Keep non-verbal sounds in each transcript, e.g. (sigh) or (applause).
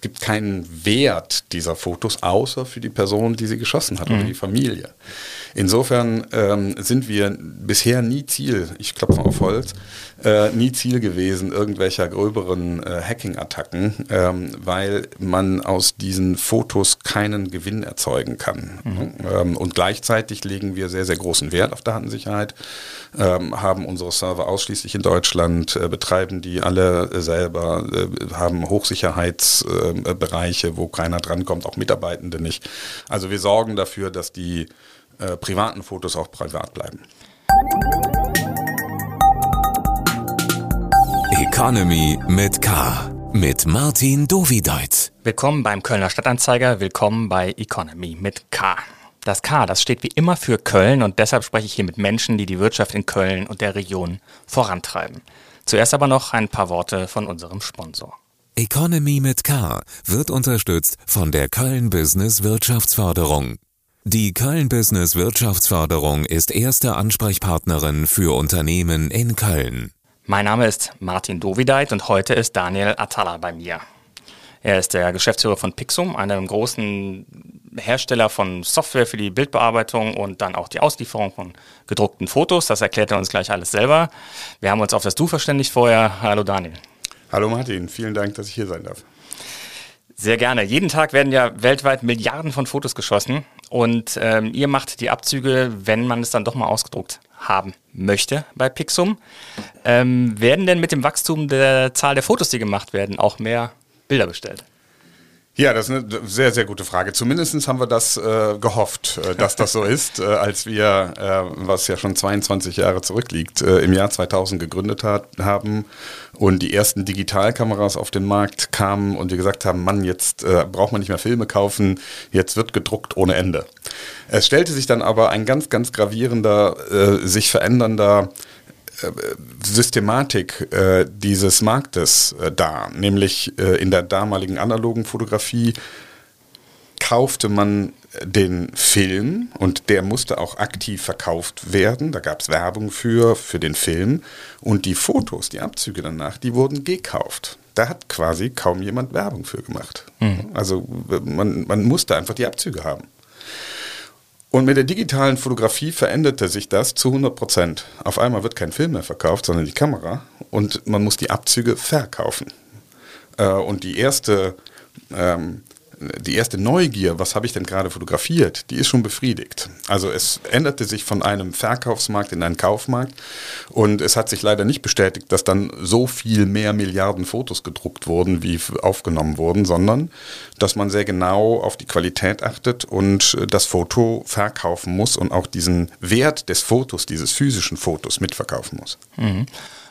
es gibt keinen Wert dieser Fotos, außer für die Person, die sie geschossen hat mhm. oder die Familie. Insofern ähm, sind wir bisher nie Ziel, ich klopfe auf Holz, äh, nie Ziel gewesen irgendwelcher gröberen äh, Hacking-Attacken, ähm, weil man aus diesen Fotos keinen Gewinn erzeugen kann. Mhm. Ähm, und gleichzeitig legen wir sehr, sehr großen Wert auf Datensicherheit, ähm, haben unsere Server ausschließlich in Deutschland, äh, betreiben die alle selber, äh, haben Hochsicherheitsbereiche, äh, wo keiner drankommt, auch Mitarbeitende nicht. Also wir sorgen dafür, dass die äh, privaten Fotos auch privat bleiben. Economy mit K. Mit Martin Dovideit. Willkommen beim Kölner Stadtanzeiger, willkommen bei Economy mit K. Das K, das steht wie immer für Köln und deshalb spreche ich hier mit Menschen, die die Wirtschaft in Köln und der Region vorantreiben. Zuerst aber noch ein paar Worte von unserem Sponsor. Economy mit K wird unterstützt von der Köln Business Wirtschaftsförderung. Die Köln Business Wirtschaftsförderung ist erste Ansprechpartnerin für Unternehmen in Köln. Mein Name ist Martin Dovideit und heute ist Daniel Atala bei mir. Er ist der Geschäftsführer von Pixum, einem großen Hersteller von Software für die Bildbearbeitung und dann auch die Auslieferung von gedruckten Fotos. Das erklärt er uns gleich alles selber. Wir haben uns auf das Du verständigt vorher. Hallo Daniel. Hallo Martin, vielen Dank, dass ich hier sein darf. Sehr gerne. Jeden Tag werden ja weltweit Milliarden von Fotos geschossen und ähm, ihr macht die Abzüge, wenn man es dann doch mal ausgedruckt haben möchte bei Pixum. Ähm, werden denn mit dem Wachstum der Zahl der Fotos, die gemacht werden, auch mehr Bilder bestellt? Ja, das ist eine sehr, sehr gute Frage. Zumindest haben wir das äh, gehofft, äh, dass das so ist, äh, als wir, äh, was ja schon 22 Jahre zurückliegt, äh, im Jahr 2000 gegründet hat, haben und die ersten Digitalkameras auf den Markt kamen und wir gesagt haben, Mann, jetzt braucht man nicht mehr Filme kaufen, jetzt wird gedruckt ohne Ende. Es stellte sich dann aber ein ganz, ganz gravierender, sich verändernder Systematik äh, dieses Marktes äh, dar, nämlich äh, in der damaligen analogen Fotografie kaufte man den Film und der musste auch aktiv verkauft werden. Da gab es Werbung für, für den Film und die Fotos, die Abzüge danach, die wurden gekauft. Da hat quasi kaum jemand Werbung für gemacht. Mhm. Also man, man musste einfach die Abzüge haben. Und mit der digitalen Fotografie veränderte sich das zu 100 Prozent. Auf einmal wird kein Film mehr verkauft, sondern die Kamera und man muss die Abzüge verkaufen. Äh, und die erste ähm, die erste Neugier, was habe ich denn gerade fotografiert, die ist schon befriedigt. Also es änderte sich von einem Verkaufsmarkt in einen Kaufmarkt und es hat sich leider nicht bestätigt, dass dann so viel mehr Milliarden Fotos gedruckt wurden, wie aufgenommen wurden, sondern dass man sehr genau auf die Qualität achtet und das Foto verkaufen muss und auch diesen Wert des Fotos, dieses physischen Fotos mitverkaufen muss. Mhm.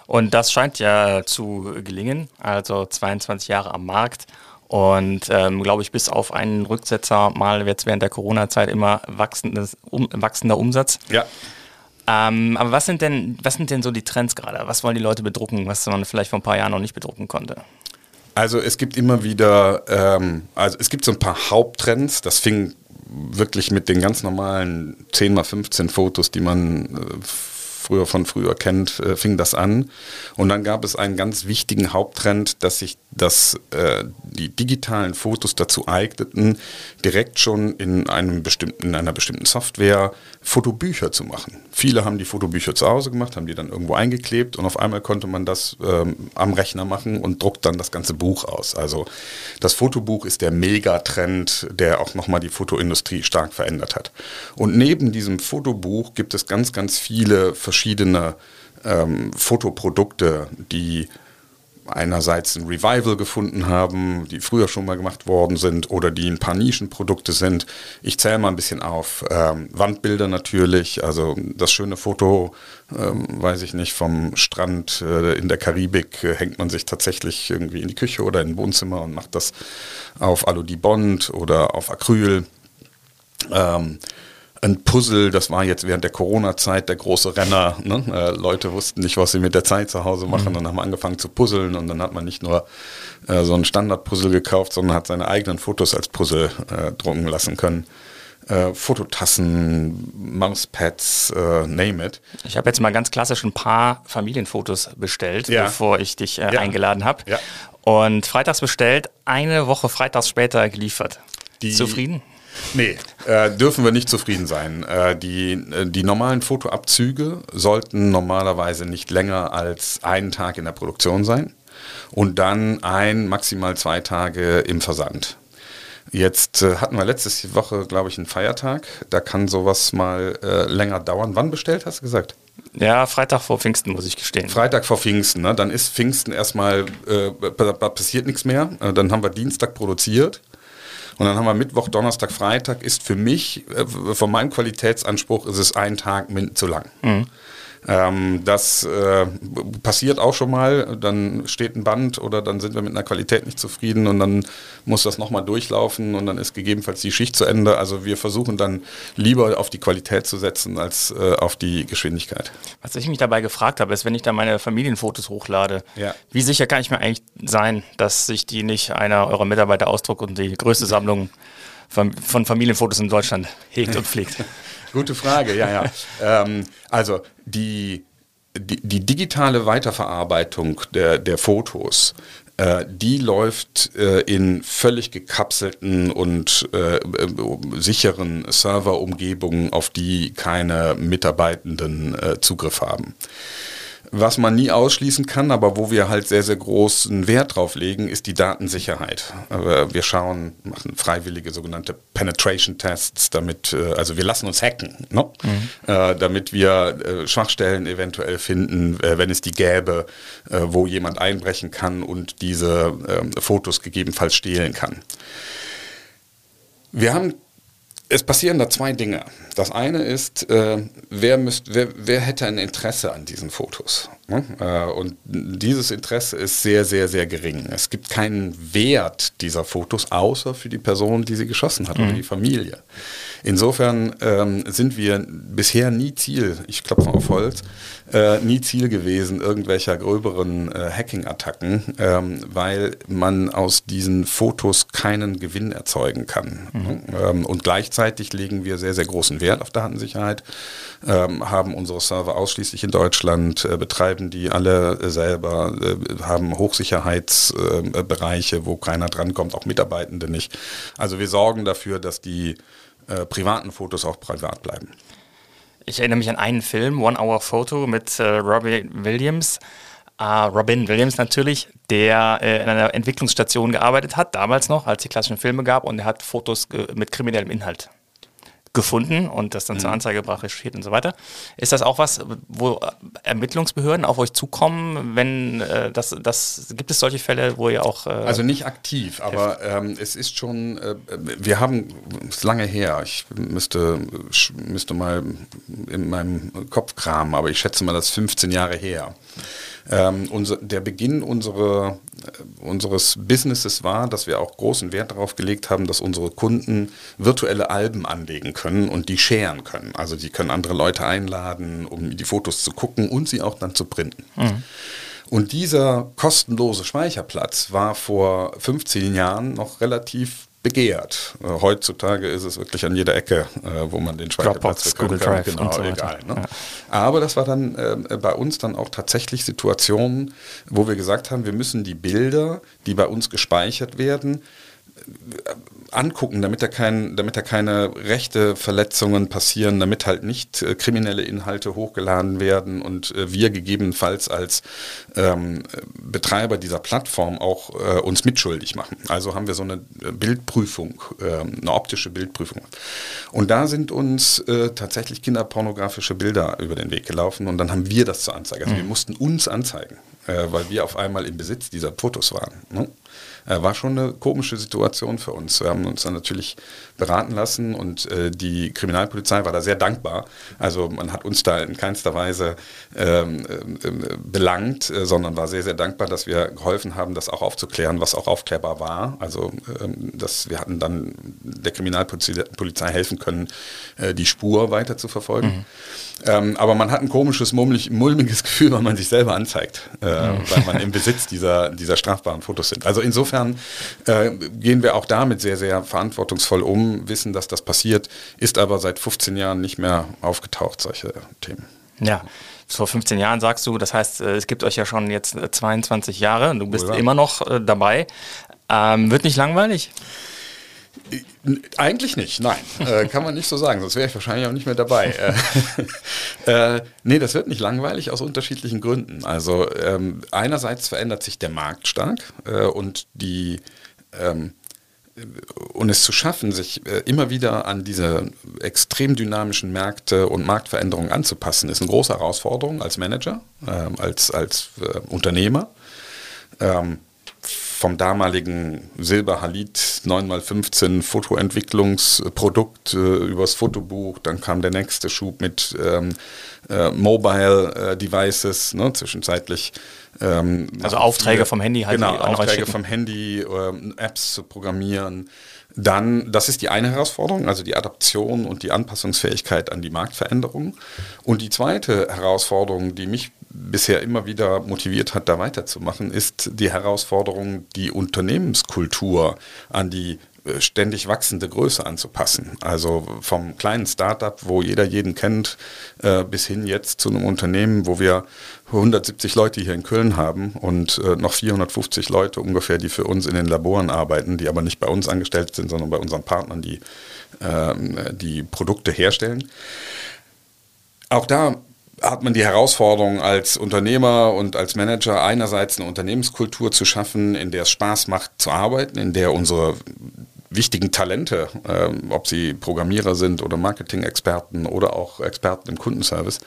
Und das scheint ja zu gelingen, also 22 Jahre am Markt und ähm, glaube ich, bis auf einen Rücksetzer mal jetzt während der Corona-Zeit immer wachsendes, um, wachsender Umsatz. Ja. Ähm, aber was sind denn, was sind denn so die Trends gerade? Was wollen die Leute bedrucken, was man vielleicht vor ein paar Jahren noch nicht bedrucken konnte? Also es gibt immer wieder, ähm, also es gibt so ein paar Haupttrends. Das fing wirklich mit den ganz normalen 10 mal 15 Fotos, die man äh, früher von früher kennt, äh, fing das an. Und dann gab es einen ganz wichtigen Haupttrend, dass sich das, äh, die digitalen Fotos dazu eigneten, direkt schon in, einem bestimmten, in einer bestimmten Software Fotobücher zu machen. Viele haben die Fotobücher zu Hause gemacht, haben die dann irgendwo eingeklebt und auf einmal konnte man das ähm, am Rechner machen und druckt dann das ganze Buch aus. Also das Fotobuch ist der Megatrend, der auch nochmal die Fotoindustrie stark verändert hat. Und neben diesem Fotobuch gibt es ganz, ganz viele verschiedene verschiedene ähm, Fotoprodukte, die einerseits ein Revival gefunden haben, die früher schon mal gemacht worden sind oder die ein paar Nischenprodukte sind. Ich zähle mal ein bisschen auf. Ähm, Wandbilder natürlich, also das schöne Foto, ähm, weiß ich nicht, vom Strand äh, in der Karibik äh, hängt man sich tatsächlich irgendwie in die Küche oder in ein Wohnzimmer und macht das auf Aludibond oder auf Acryl. Ähm, ein Puzzle, das war jetzt während der Corona-Zeit der große Renner. Ne? Äh, Leute wussten nicht, was sie mit der Zeit zu Hause machen mhm. und haben angefangen zu puzzeln und dann hat man nicht nur äh, so ein Standard-Puzzle gekauft, sondern hat seine eigenen Fotos als Puzzle äh, drucken lassen können. äh, Fototassen, Mauspads, äh, name it. Ich habe jetzt mal ganz klassisch ein paar Familienfotos bestellt, Ja. bevor ich dich äh, Ja. eingeladen habe. Ja. Und freitags bestellt, eine Woche freitags später geliefert. Die- Zufrieden? Nee, äh, dürfen wir nicht zufrieden sein. Äh, die, äh, die normalen Fotoabzüge sollten normalerweise nicht länger als einen Tag in der Produktion sein und dann ein, maximal zwei Tage im Versand. Jetzt äh, hatten wir letzte Woche, glaube ich, einen Feiertag. Da kann sowas mal äh, länger dauern. Wann bestellt, hast du gesagt? Ja, Freitag vor Pfingsten, muss ich gestehen. Freitag vor Pfingsten, ne? dann ist Pfingsten erstmal, äh, pa- pa- passiert nichts mehr. Äh, dann haben wir Dienstag produziert. Und dann haben wir Mittwoch, Donnerstag, Freitag. Ist für mich, äh, von meinem Qualitätsanspruch, ist es ein Tag zu lang. Ähm, das äh, passiert auch schon mal. Dann steht ein Band oder dann sind wir mit einer Qualität nicht zufrieden und dann muss das nochmal durchlaufen und dann ist gegebenenfalls die Schicht zu Ende. Also wir versuchen dann lieber auf die Qualität zu setzen als äh, auf die Geschwindigkeit. Was ich mich dabei gefragt habe, ist, wenn ich da meine Familienfotos hochlade, Ja. wie sicher kann ich mir eigentlich sein, dass sich die nicht einer eurer Mitarbeiter ausdruckt und die größte Sammlung von von Familienfotos in Deutschland hegt und pflegt? (laughs) Gute Frage, ja, ja. ähm, also die, die, die digitale Weiterverarbeitung der, der Fotos, äh, die läuft äh, in völlig gekapselten und äh, sicheren Serverumgebungen, auf die keine Mitarbeitenden äh, Zugriff haben. Was man nie ausschließen kann, aber wo wir halt sehr, sehr großen Wert drauf legen, ist die Datensicherheit. Aber Wir schauen, machen freiwillige sogenannte Penetration-Tests, damit, äh, also wir lassen uns hacken, ne? äh, damit wir äh, Schwachstellen eventuell finden, äh, wenn es die gäbe, wo jemand einbrechen kann und diese ähm, Fotos gegebenenfalls stehlen kann. Wir haben, es passieren da zwei Dinge. Das eine ist, äh, wer, müsst, wer, wer hätte ein Interesse an diesen Fotos? Ne? Äh, und dieses Interesse ist sehr, sehr, sehr gering. Es gibt keinen Wert dieser Fotos, außer für die Person, die sie geschossen hat oder die Familie. Insofern ähm, sind wir bisher nie Ziel, ich klopfe auf Holz, äh, nie Ziel gewesen irgendwelcher gröberen äh, Hacking-Attacken, ähm, weil man aus diesen Fotos keinen Gewinn erzeugen kann. Ähm, und gleichzeitig legen wir sehr, sehr großen Wert auf Datensicherheit, ähm, haben unsere Server ausschließlich in Deutschland, äh, betreiben die alle äh, selber, äh, haben Hochsicherheitsbereiche, äh, wo keiner drankommt, auch Mitarbeitende nicht. Also wir sorgen dafür, dass die privaten Fotos auch privat bleiben. Ich erinnere mich an einen Film, One Hour Photo mit äh, Robin Williams. Äh, Robin Williams natürlich, der äh, in einer Entwicklungsstation gearbeitet hat, damals noch, als die klassischen Filme gab, und er hat Fotos ge- mit kriminellem Inhalt gefunden und das dann Mhm. zur Anzeige gebracht, recherchiert und so weiter. Ist das auch was, wo Ermittlungsbehörden auf euch zukommen, wenn äh, das, das gibt es solche Fälle, wo ihr auch äh, Also nicht aktiv, aber ähm, es ist schon, äh, wir haben, es ist lange her, ich müsste, müsste mal in meinem Kopf kramen, aber ich schätze mal, das ist 15 Jahre her. Ähm, unser, der Beginn unsere, äh, unseres Businesses war, dass wir auch großen Wert darauf gelegt haben, dass unsere Kunden virtuelle Alben anlegen können und die scheren können. Also die können andere Leute einladen, um die Fotos zu gucken und sie auch dann zu printen. Und dieser kostenlose Speicherplatz war vor 15 Jahren noch relativ begehrt. Äh, heutzutage ist es wirklich an jeder Ecke, äh, wo man den Speicherplatz Dropbox, bekommen Google kann. Drive Genau, so egal. Ne? Aber das war dann äh, bei uns dann auch tatsächlich Situationen, wo wir gesagt haben, wir müssen die Bilder, die bei uns gespeichert werden, angucken, damit da, kein, damit da keine rechte Verletzungen passieren, damit halt nicht äh, kriminelle Inhalte hochgeladen werden und äh, wir gegebenenfalls als ähm, Betreiber dieser Plattform auch äh, uns mitschuldig machen. Also haben wir so eine äh, Bildprüfung, ähm, eine optische Bildprüfung. Und da sind uns äh, tatsächlich kinderpornografische Bilder über den Weg gelaufen und dann haben wir das zur Anzeige. Also wir mussten uns anzeigen, äh, weil wir auf einmal im Besitz dieser Fotos waren. Ne? Äh, war schon eine komische Situation für uns. Wir haben uns dann natürlich beraten lassen und äh, die Kriminalpolizei war da sehr dankbar. Also man hat uns da in keinster Weise ähm, ähm, belangt, äh, sondern war sehr, sehr dankbar, dass wir geholfen haben, das auch aufzuklären, was auch aufklärbar war. Also ähm, dass wir hatten dann der Kriminalpolizei Polizei helfen können, äh, die Spur weiter zu verfolgen. Ähm, aber man hat ein komisches, mulmig, mulmiges Gefühl, wenn man sich selber anzeigt. Äh, weil man im Besitz dieser, dieser strafbaren Fotos sind. Also insofern äh, gehen wir auch damit sehr, sehr verantwortungsvoll um, wissen, dass das passiert, ist aber seit 15 Jahren nicht mehr aufgetaucht, solche Themen. Ja, vor 15 Jahren sagst du, das heißt, äh, es gibt euch ja schon jetzt 22 Jahre und du bist immer noch äh, dabei. Ähm, wird nicht langweilig? Eigentlich nicht, nein. (laughs) Äh, kann man nicht so sagen, sonst wäre ich wahrscheinlich auch nicht mehr dabei. (laughs) äh, (laughs) äh, nee, das wird nicht langweilig aus unterschiedlichen Gründen. Also ähm, einerseits verändert sich der Markt stark äh, und die ähm, und es zu schaffen, sich äh, immer wieder an diese extrem dynamischen Märkte und Marktveränderungen anzupassen, ist eine große Herausforderung als Manager, ähm, als, als äh, Unternehmer. Ähm, vom damaligen Silber Halit 9x15 Fotoentwicklungsprodukt äh, übers Fotobuch. Dann kam der nächste Schub mit ähm, äh, Mobile äh, Devices, ne, zwischenzeitlich. Ähm, also Aufträge vom Handy halt. Genau, Aufträge vom Handy, äh, Apps zu programmieren. Dann, das ist die eine Herausforderung, also die Adaption und die Anpassungsfähigkeit an die Marktveränderungen. Und die zweite Herausforderung, die mich bisher immer wieder motiviert hat, da weiterzumachen, ist die Herausforderung, die Unternehmenskultur an die äh, ständig wachsende Größe anzupassen. Also vom kleinen Startup, wo jeder jeden kennt, äh, bis hin jetzt zu einem Unternehmen, wo wir 170 Leute hier in Köln haben und äh, noch 450 Leute ungefähr, die für uns in den Laboren arbeiten, die aber nicht bei uns angestellt sind, sondern bei unseren Partnern, die ähm, die Produkte herstellen. Auch da hat man die Herausforderung als Unternehmer und als Manager einerseits eine Unternehmenskultur zu schaffen, in der es Spaß macht zu arbeiten, in der unsere wichtigen Talente, äh, ob sie Programmierer sind oder Marketing-Experten oder auch Experten im Kundenservice,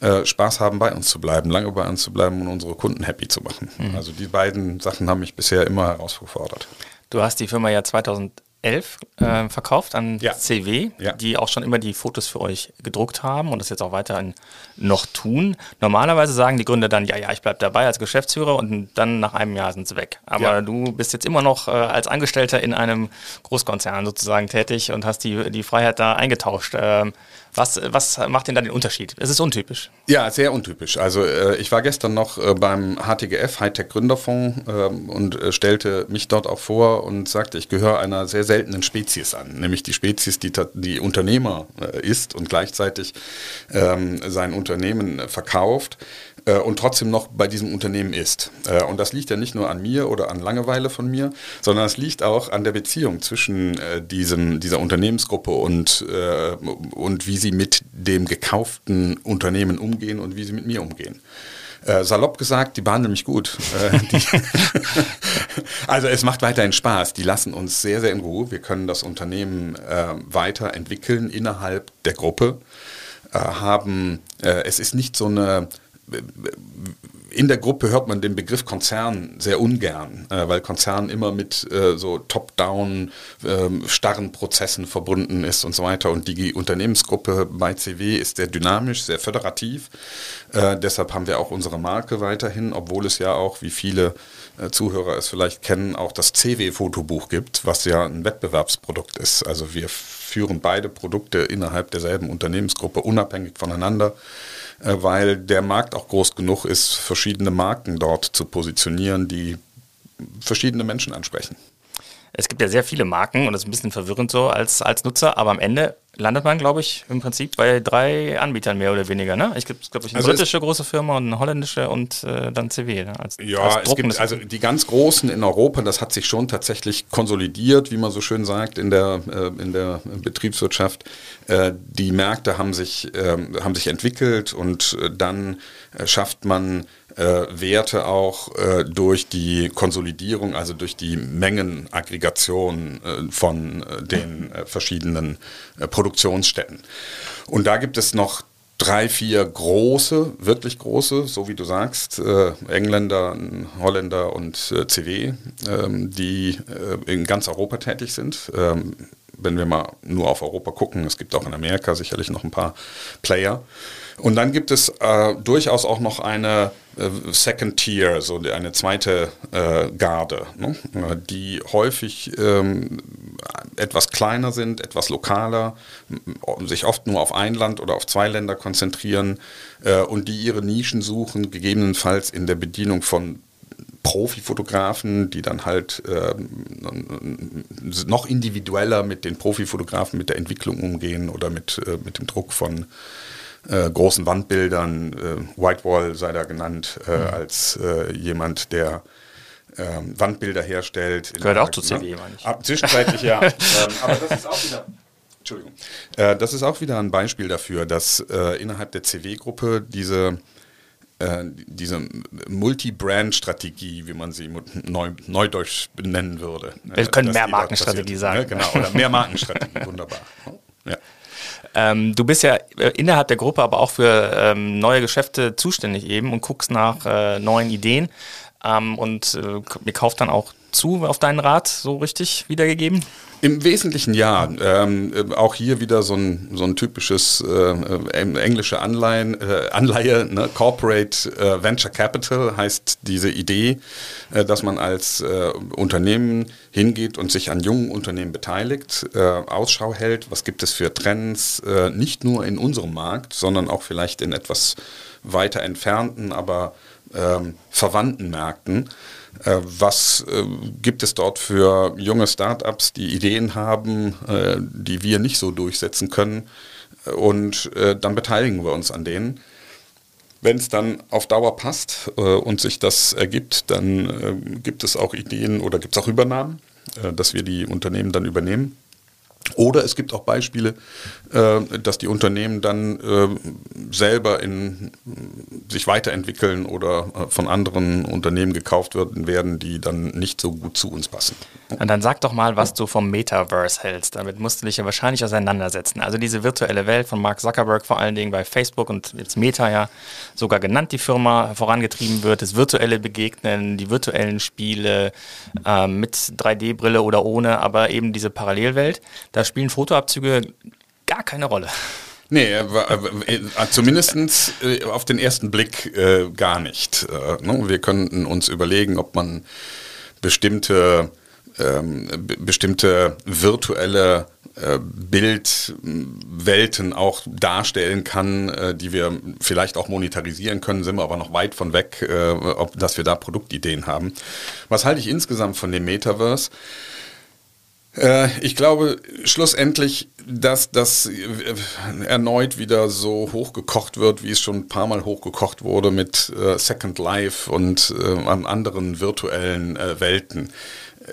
äh, Spaß haben, bei uns zu bleiben, lange bei uns zu bleiben und unsere Kunden happy zu machen. Mhm. Also die beiden Sachen haben mich bisher immer herausgefordert. Du hast die Firma ja 2000 11 äh, verkauft an ja. CW, ja. die auch schon immer die Fotos für euch gedruckt haben und das jetzt auch weiterhin noch tun. Normalerweise sagen die Gründer dann, ja, ja, ich bleibe dabei als Geschäftsführer und dann nach einem Jahr sind sie weg. Aber ja. du bist jetzt immer noch äh, als Angestellter in einem Großkonzern sozusagen tätig und hast die, die Freiheit da eingetauscht. Ähm, was, was macht denn da den Unterschied? Es ist untypisch. Ja, sehr untypisch. Also äh, ich war gestern noch äh, beim HTGF, Hightech Gründerfonds, äh, und äh, stellte mich dort auch vor und sagte, ich gehöre einer sehr seltenen Spezies an, nämlich die Spezies, die, die Unternehmer äh, ist und gleichzeitig ähm, sein Unternehmen verkauft äh, und trotzdem noch bei diesem Unternehmen ist. Äh, und das liegt ja nicht nur an mir oder an Langeweile von mir, sondern es liegt auch an der Beziehung zwischen äh, diesem, dieser Unternehmensgruppe und, äh, und wie sie mit dem gekauften Unternehmen umgehen und wie sie mit mir umgehen. Äh, salopp gesagt, die behandeln mich gut. Äh, (laughs) also es macht weiterhin Spaß. Die lassen uns sehr, sehr in Ruhe. Wir können das Unternehmen äh, weiterentwickeln innerhalb der Gruppe. Äh, haben, äh, es ist nicht so eine in der Gruppe hört man den Begriff Konzern sehr ungern, äh, weil Konzern immer mit äh, so top-down äh, starren Prozessen verbunden ist und so weiter. Und die Unternehmensgruppe bei CW ist sehr dynamisch, sehr föderativ. Äh, deshalb haben wir auch unsere Marke weiterhin, obwohl es ja auch, wie viele äh, Zuhörer es vielleicht kennen, auch das CW-Fotobuch gibt, was ja ein Wettbewerbsprodukt ist. Also wir führen beide Produkte innerhalb derselben Unternehmensgruppe unabhängig voneinander. Äh, weil der Markt auch groß genug ist, verschiedene Marken dort zu positionieren, die verschiedene Menschen ansprechen. Es gibt ja sehr viele Marken und das ist ein bisschen verwirrend so als, als Nutzer, aber am Ende landet man, glaube ich, im Prinzip bei drei Anbietern mehr oder weniger. Ne? Ich glaube, glaub ich, eine also britische große Firma und eine holländische und äh, dann CW. Ne? Als, ja, als es gibt also die ganz großen in Europa, das hat sich schon tatsächlich konsolidiert, wie man so schön sagt, in der, äh, in der Betriebswirtschaft. Äh, die Märkte haben sich, ähm, haben sich entwickelt und äh, dann äh, schafft man äh, Werte auch äh, durch die Konsolidierung, also durch die Mengenaggregation äh, von äh, den äh, verschiedenen äh, Produktionsstätten. Und da gibt es noch drei, vier große, wirklich große, so wie du sagst, Engländer, Holländer und CW, ähm, die in ganz Europa tätig sind. Ähm, wenn wir mal nur auf Europa gucken, es gibt auch in Amerika sicherlich noch ein paar Player. Und dann gibt es äh, durchaus auch noch eine äh, Second Tier, so eine zweite äh, Garde, ne? die häufig ähm, etwas kleiner sind, etwas lokaler, sich oft nur auf ein Land oder auf zwei Länder konzentrieren äh, und die ihre Nischen suchen, gegebenenfalls in der Bedienung von Profifotografen, die dann halt äh, noch individueller mit den Profifotografen, mit der Entwicklung umgehen oder mit, äh, mit dem Druck von äh, großen Wandbildern. Äh, Whitewall sei da genannt äh, mhm. als äh, jemand, der ähm, Wandbilder herstellt. Gehört auch zu CW, ne? meine ich. Ab, zwischenzeitlich ja. (laughs) ähm, aber das ist auch wieder. Entschuldigung. das ist auch wieder ein Beispiel dafür, dass innerhalb der CW-Gruppe diese äh, diese Multi-Brand-Strategie, wie man sie neu, neudeutsch benennen würde. Wir können mehr Markenstrategie sagen. Ne? Genau, oder mehr Markenstrategie, wunderbar. (laughs) Ja. Ähm, du bist ja äh, innerhalb der Gruppe aber auch für ähm, neue Geschäfte zuständig eben und guckst nach äh, neuen Ideen ähm, und äh, ihr kauft dann auch zu auf deinen Rat, so richtig wiedergegeben? Im Wesentlichen ja. Ähm, äh, auch hier wieder so ein, so ein typisches äh, äh englische Anleihen, äh, Anleihe, ne? Corporate äh, Venture Capital heißt diese Idee, dass man als Unternehmen hingeht und sich an jungen Unternehmen beteiligt, Ausschau hält, was gibt es für Trends, nicht nur in unserem Markt, sondern auch vielleicht in etwas weiter entfernten, aber ähm, verwandten Märkten. Äh, was äh, gibt es dort für junge Startups, die Ideen haben, äh, die wir nicht so durchsetzen können? Und dann beteiligen wir uns an denen. Wenn es dann auf Dauer passt und sich das ergibt, dann gibt es auch Ideen oder gibt es auch Übernahmen, dass wir die Unternehmen dann übernehmen. Oder es gibt auch Beispiele, äh, dass die Unternehmen dann äh, selber in, sich weiterentwickeln oder äh, von anderen Unternehmen gekauft werden, die dann nicht so gut zu uns passen. Und dann sag doch mal, was du vom Metaverse hältst. Damit musst du dich ja wahrscheinlich auseinandersetzen. Also diese virtuelle Welt von Mark Zuckerberg vor allen Dingen bei Facebook und jetzt Meta ja sogar genannt, die Firma vorangetrieben wird, das virtuelle Begegnen, die virtuellen Spiele äh, mit 3D-Brille oder ohne, aber eben diese Parallelwelt da spielen Fotoabzüge gar keine Rolle. Nee, äh, äh, zumindest äh, auf den ersten Blick äh, gar nicht. Äh, ne? Wir könnten uns überlegen, ob man bestimmte, ähm, bestimmte virtuelle äh, Bildwelten auch darstellen kann, die wir vielleicht auch monetarisieren können, sind wir aber noch weit von weg, ob, dass wir da Produktideen haben. Was halte ich insgesamt von dem Metaverse? Äh, ich glaube schlussendlich, dass das äh, erneut wieder so hochgekocht wird, wie es schon ein paar Mal hochgekocht wurde mit äh, Second Life und anderen virtuellen Welten.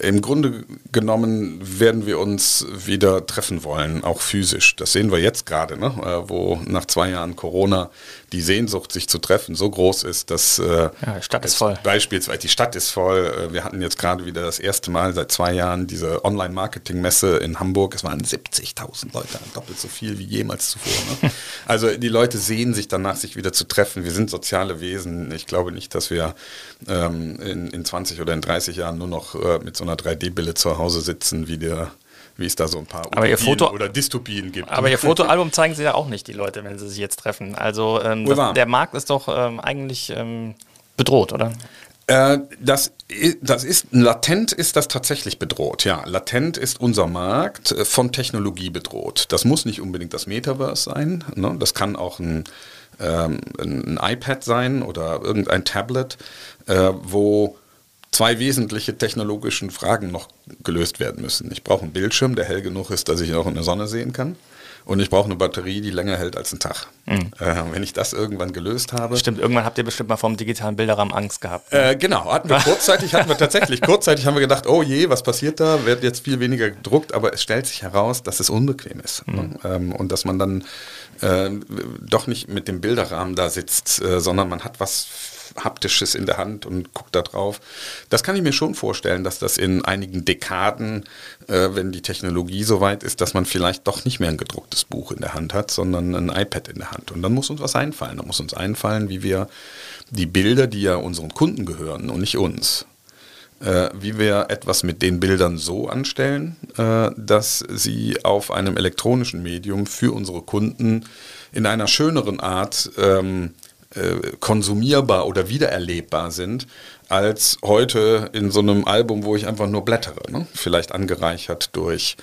Im Grunde genommen werden wir uns wieder treffen wollen, auch physisch. Das sehen wir jetzt gerade, ne? wo nach zwei Jahren Corona die Sehnsucht, sich zu treffen, so groß ist, dass äh, ja, die Stadt ist voll. Beispielsweise die Stadt ist voll. Äh, wir hatten jetzt gerade wieder das erste Mal seit zwei Jahren diese Online-Marketing-Messe in Hamburg. Es waren 70.000 Leute, doppelt so viel wie jemals zuvor. Ne? (laughs) Also die Leute sehen sich danach, sich wieder zu treffen. Wir sind soziale Wesen. Ich glaube nicht, dass wir ähm, in, in 20 oder in 30 Jahren nur noch äh, mit so einer 3D-Bille zu Hause sitzen, wie der wie es da so ein paar aber ihr Foto, oder Dystopien gibt. Aber ihr Fotoalbum zeigen sie ja auch nicht, die Leute, wenn sie sich jetzt treffen. Also ähm, das, der Markt ist doch ähm, eigentlich ähm, bedroht, oder? Äh, das, das ist, latent ist das tatsächlich bedroht, ja. Latent ist unser Markt äh, von Technologie bedroht. Das muss nicht unbedingt das Metaverse sein. Ne? Das kann auch ein, ähm, ein iPad sein oder irgendein Tablet, äh, wo zwei wesentliche technologischen Fragen noch gelöst werden müssen. Ich brauche einen Bildschirm, der hell genug ist, dass ich auch in der Sonne sehen kann. Und ich brauche eine Batterie, die länger hält als ein Tag. Mhm. Äh, wenn ich das irgendwann gelöst habe. Stimmt, irgendwann habt ihr bestimmt mal vom digitalen Bilderrahmen Angst gehabt. Ne? Äh, genau, hatten wir (laughs) kurzzeitig, hatten wir tatsächlich, kurzzeitig haben wir gedacht, oh je, was passiert da? Wird jetzt viel weniger gedruckt, aber es stellt sich heraus, dass es unbequem ist. Mhm. Ne? Ähm, und dass man dann äh, doch nicht mit dem Bilderrahmen da sitzt, äh, sondern man hat was Haptisches in der Hand und guckt da drauf. Das kann ich mir schon vorstellen, dass das in einigen Dekaden, äh, wenn die Technologie so weit ist, dass man vielleicht doch nicht mehr ein gedrucktes Buch in der Hand hat, sondern ein iPad in der Hand. Und dann muss uns was einfallen. Da muss uns einfallen, wie wir die Bilder, die ja unseren Kunden gehören und nicht uns, äh, wie wir etwas mit den Bildern so anstellen, äh, dass sie auf einem elektronischen Medium für unsere Kunden in einer schöneren Art ähm, äh, konsumierbar oder wiedererlebbar sind, als heute in so einem Album, wo ich einfach nur blättere. Ne? Vielleicht angereichert durch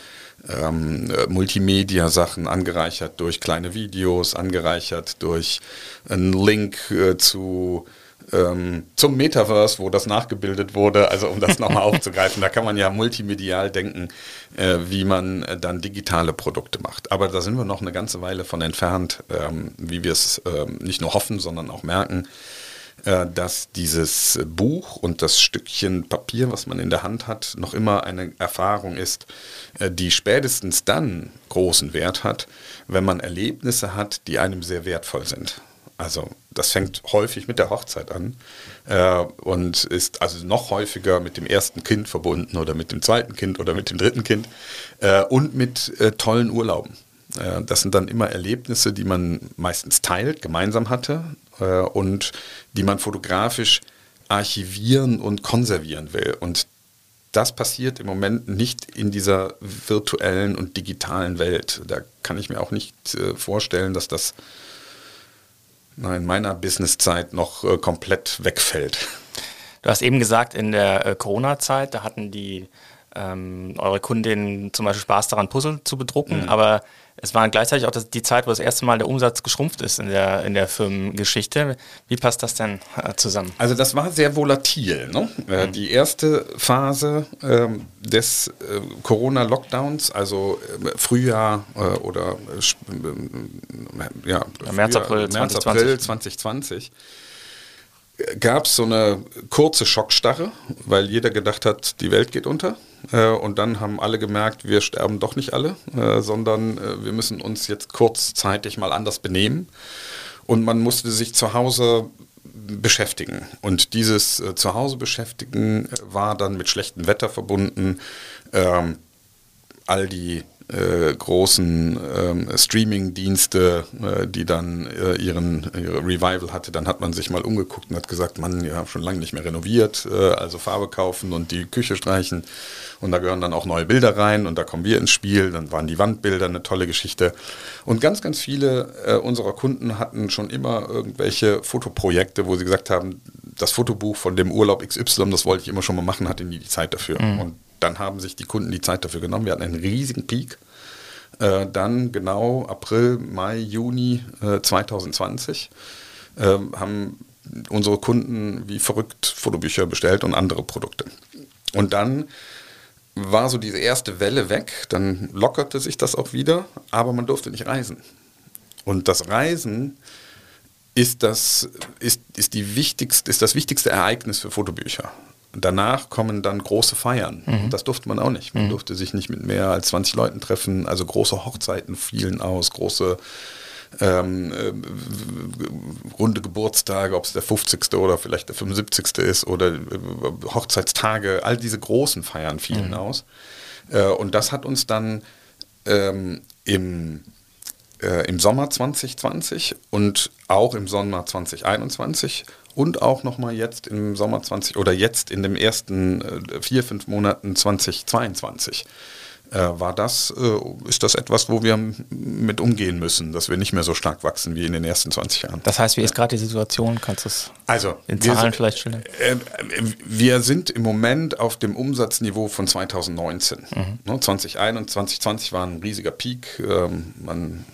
ähm, äh, Multimedia-Sachen, angereichert durch kleine Videos, angereichert durch einen Link äh, zu ähm, zum Metaverse, wo das nachgebildet wurde, also um das nochmal (laughs) aufzugreifen, da kann man ja multimedial denken, äh, wie man äh, dann digitale Produkte macht. Aber da sind wir noch eine ganze Weile von entfernt, ähm, wie wir es ähm, nicht nur hoffen, sondern auch merken, äh, dass dieses Buch und das Stückchen Papier, was man in der Hand hat, noch immer eine Erfahrung ist, äh, die spätestens dann großen Wert hat, wenn man Erlebnisse hat, die einem sehr wertvoll sind. Also das fängt häufig mit der Hochzeit an äh, und ist also noch häufiger mit dem ersten Kind verbunden oder mit dem zweiten Kind oder mit dem dritten Kind äh, und mit äh, tollen Urlauben. Äh, das sind dann immer Erlebnisse, die man meistens teilt, gemeinsam hatte äh, und die man fotografisch archivieren und konservieren will. Und das passiert im Moment nicht in dieser virtuellen und digitalen Welt. Da kann ich mir auch nicht äh, vorstellen, dass das in meiner Businesszeit noch äh, komplett wegfällt. Du hast eben gesagt, in der äh, Corona-Zeit, da hatten die ähm, eure Kundinnen zum Beispiel Spaß daran, Puzzle zu bedrucken, mhm. aber es war gleichzeitig auch die Zeit, wo das erste Mal der Umsatz geschrumpft ist in der, in der Firmengeschichte. Wie passt das denn äh, zusammen? Also das war sehr volatil. Ne? Äh, mhm. Die erste Phase ähm, des äh, Corona-Lockdowns, also äh, Frühjahr äh, oder äh, ja, März, April, März, 2020. April 2020 gab es so eine kurze Schockstarre, weil jeder gedacht hat, die Welt geht unter. Äh, und dann haben alle gemerkt, wir sterben doch nicht alle, äh, sondern äh, wir müssen uns jetzt kurzzeitig mal anders benehmen. Und man musste sich zu Hause beschäftigen. Und dieses Zuhause beschäftigen war dann mit schlechtem Wetter verbunden. Ähm, all die äh, großen ähm, Streaming-Dienste, äh, die dann äh, ihren ihre Revival hatte, dann hat man sich mal umgeguckt und hat gesagt, man, ja, schon lange nicht mehr renoviert, äh, also Farbe kaufen und die Küche streichen und da gehören dann auch neue Bilder rein und da kommen wir ins Spiel, dann waren die Wandbilder eine tolle Geschichte und ganz, ganz viele äh, unserer Kunden hatten schon immer irgendwelche Fotoprojekte, wo sie gesagt haben, das Fotobuch von dem Urlaub XY, das wollte ich immer schon mal machen, hatte nie die Zeit dafür. Mhm. Und dann haben sich die Kunden die Zeit dafür genommen. Wir hatten einen riesigen Peak. Äh, dann genau April, Mai, Juni äh, 2020 äh, haben unsere Kunden wie verrückt Fotobücher bestellt und andere Produkte. Und dann war so diese erste Welle weg, dann lockerte sich das auch wieder, aber man durfte nicht reisen. Und das Reisen ist das, ist, ist, die wichtigste, ist das wichtigste Ereignis für Fotobücher danach kommen dann große Feiern. Mhm. Das durfte man auch nicht. Man mhm. durfte sich nicht mit mehr als 20 Leuten treffen. Also große Hochzeiten fielen aus, große ähm, äh, runde Geburtstage, ob es der 50. oder vielleicht der 75. ist oder äh, Hochzeitstage, all diese großen Feiern fielen mhm. aus. Äh, und das hat uns dann ähm, im äh, im Sommer 2020 und auch im Sommer 2021 und auch nochmal jetzt im Sommer 20 oder jetzt in den ersten äh, vier, fünf Monaten 2022 äh, war das, äh, ist das etwas, wo wir mit umgehen müssen, dass wir nicht mehr so stark wachsen wie in den ersten 20 Jahren. Das heißt, wie ist gerade die Situation? Kannst du es also, in Zahlen sind, vielleicht schildern? Äh, wir sind im Moment auf dem Umsatzniveau von 2019. Mhm. Ne, 2021, 2020 war ein riesiger Peak. Ähm, man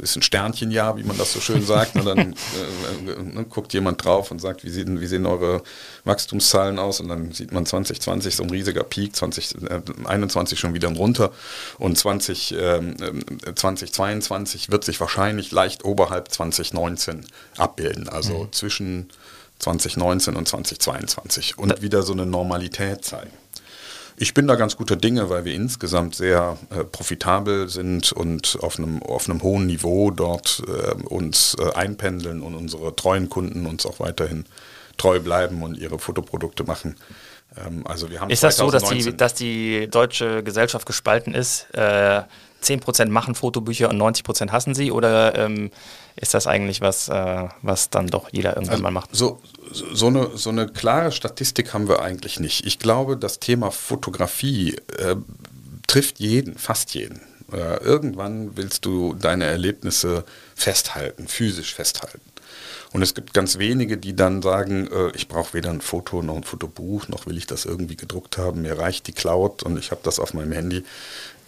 ist ein Sternchenjahr, wie man das so schön sagt. Und dann äh, äh, guckt jemand drauf und sagt, wie sehen, wie sehen eure Wachstumszahlen aus? Und dann sieht man 2020 so ein riesiger Peak, 2021 äh, schon wieder runter. Und 20, äh, 2022 wird sich wahrscheinlich leicht oberhalb 2019 abbilden. Also mhm. zwischen 2019 und 2022 und wieder so eine Normalität zeigen. Ich bin da ganz guter Dinge, weil wir insgesamt sehr äh, profitabel sind und auf einem, auf einem hohen Niveau dort äh, uns äh, einpendeln und unsere treuen Kunden uns auch weiterhin treu bleiben und ihre Fotoprodukte machen. Ähm, also wir haben ist das so, dass die, dass die deutsche Gesellschaft gespalten ist? Äh, 10% machen Fotobücher und 90% hassen sie? Oder ähm, ist das eigentlich was, äh, was dann doch jeder irgendwann also mal macht? So, so, eine, so eine klare Statistik haben wir eigentlich nicht. Ich glaube, das Thema Fotografie äh, trifft jeden, fast jeden. Äh, irgendwann willst du deine Erlebnisse festhalten, physisch festhalten. Und es gibt ganz wenige, die dann sagen, äh, ich brauche weder ein Foto noch ein Fotobuch, noch will ich das irgendwie gedruckt haben. Mir reicht die Cloud und ich habe das auf meinem Handy.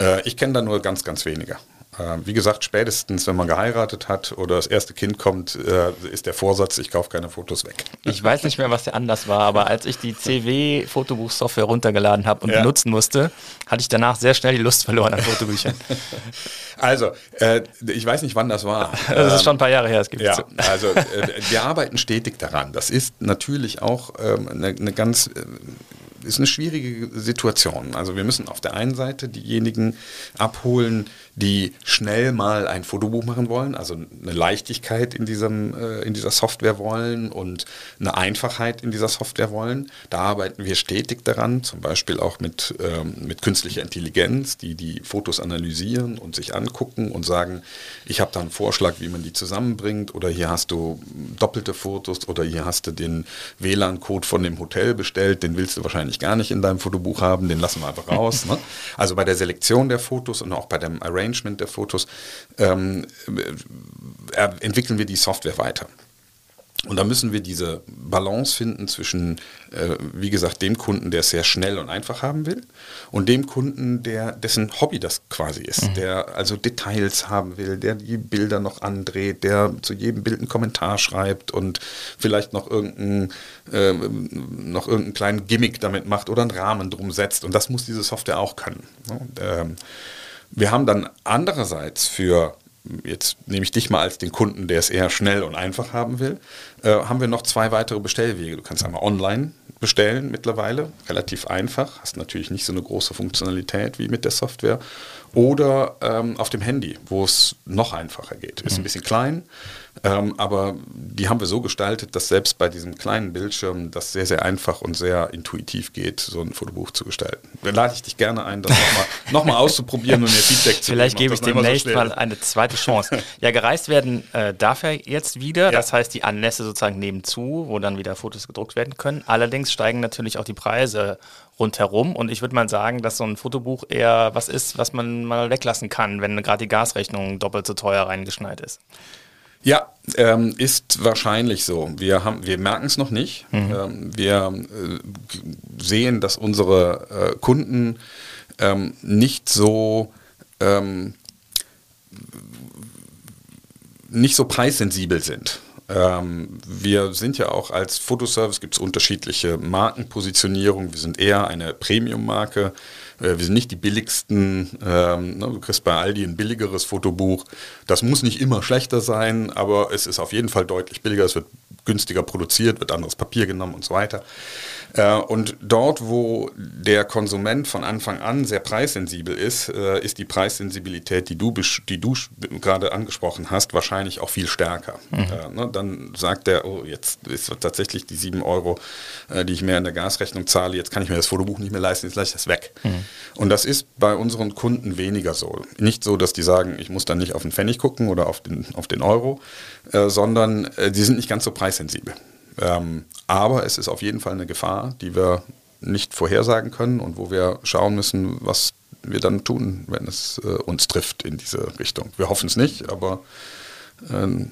Äh, ich kenne da nur ganz, ganz wenige. Äh, wie gesagt, spätestens, wenn man geheiratet hat oder das erste Kind kommt, äh, ist der Vorsatz, ich kaufe keine Fotos weg. Ich weiß nicht mehr, was der Anlass war, aber als ich die CW-Fotobuchsoftware runtergeladen habe und ja. benutzen musste, hatte ich danach sehr schnell die Lust verloren an Fotobüchern. (laughs) Also, äh, ich weiß nicht, wann das war. (laughs) Das ist schon ein paar Jahre her, es gibt Ja, (laughs) also äh, wir arbeiten stetig daran. Das ist natürlich auch ähm, eine, eine ganz äh, ist eine schwierige Situation. Also wir müssen auf der einen Seite diejenigen abholen, die schnell mal ein Fotobuch machen wollen, also eine Leichtigkeit in, diesem, äh, in dieser Software wollen und eine Einfachheit in dieser Software wollen. Da arbeiten wir stetig daran, zum Beispiel auch mit, ähm, mit künstlicher Intelligenz, die die Fotos analysieren und sich angucken und sagen, ich habe da einen Vorschlag, wie man die zusammenbringt oder hier hast du doppelte Fotos oder hier hast du den WLAN-Code von dem Hotel bestellt, den willst du wahrscheinlich gar nicht in deinem Fotobuch haben, den lassen wir einfach raus. Ne? (laughs) Also bei der Selektion der Fotos und auch bei dem Arrangement Arrangement der Fotos, ähm, äh, entwickeln wir die Software weiter. Und da müssen wir diese Balance finden zwischen, äh, wie gesagt, dem Kunden, der es sehr schnell und einfach haben will, und dem Kunden, der dessen Hobby das quasi ist, mhm. der also Details haben will, der die Bilder noch andreht, der zu jedem Bild einen Kommentar schreibt und vielleicht noch irgendeinen äh, noch irgendeinen kleinen Gimmick damit macht oder einen Rahmen drum setzt. Und das muss diese Software auch können. Und, ähm, wir haben dann andererseits für, jetzt nehme ich dich mal als den Kunden, der es eher schnell und einfach haben will, äh, haben wir noch zwei weitere Bestellwege. Du kannst einmal online bestellen mittlerweile, relativ einfach, hast natürlich nicht so eine große Funktionalität wie mit der Software. Oder ähm, auf dem Handy, wo es noch einfacher geht. Ist ein mhm. bisschen klein, ähm, aber die haben wir so gestaltet, dass selbst bei diesem kleinen Bildschirm das sehr, sehr einfach und sehr intuitiv geht, so ein Fotobuch zu gestalten. Da lade ich dich gerne ein, das nochmal (laughs) noch mal auszuprobieren und mir Feedback zu geben. Vielleicht gebe ich demnächst so mal eine zweite Chance. (laughs) Ja, gereist werden äh, darf er jetzt wieder. Ja. Das heißt, die Anlässe sozusagen nehmen zu, wo dann wieder Fotos gedruckt werden können. Allerdings steigen natürlich auch die Preise rundherum. Und ich würde mal sagen, dass so ein Fotobuch eher was ist, was man mal weglassen kann, wenn gerade die Gasrechnung doppelt so teuer reingeschneit ist. Ja, ähm, ist wahrscheinlich so. Wir, haben, wir merken es noch nicht. Mhm. Ähm, wir äh, sehen, dass unsere äh, Kunden ähm, nicht so ähm, nicht so preissensibel sind. Ähm, wir sind ja auch als Fotoservice, gibt es unterschiedliche Markenpositionierungen. Wir sind eher eine Premium-Marke. Äh, wir sind nicht die billigsten. Ähm, ne, du kriegst bei Aldi ein billigeres Fotobuch. Das muss nicht immer schlechter sein, aber es ist auf jeden Fall deutlich billiger. Es wird günstiger produziert, wird anderes Papier genommen und so weiter. Äh, und dort, wo der Konsument von Anfang an sehr preissensibel ist, äh, ist die Preissensibilität, die du, die du gerade angesprochen hast, wahrscheinlich auch viel stärker. Mhm. Äh, ne, dann sagt er, oh, jetzt ist tatsächlich die 7 Euro, die ich mehr in der Gasrechnung zahle, jetzt kann ich mir das Fotobuch nicht mehr leisten, jetzt lasse ich das weg. Mhm. Und das ist bei unseren Kunden weniger so. Nicht so, dass die sagen, ich muss dann nicht auf den Pfennig gucken oder auf den, auf den Euro, sondern die sind nicht ganz so preissensibel. Ähm, aber es ist auf jeden Fall eine Gefahr, die wir nicht vorhersagen können und wo wir schauen müssen, was wir dann tun, wenn es äh, uns trifft in diese Richtung. Wir hoffen es nicht, aber äh,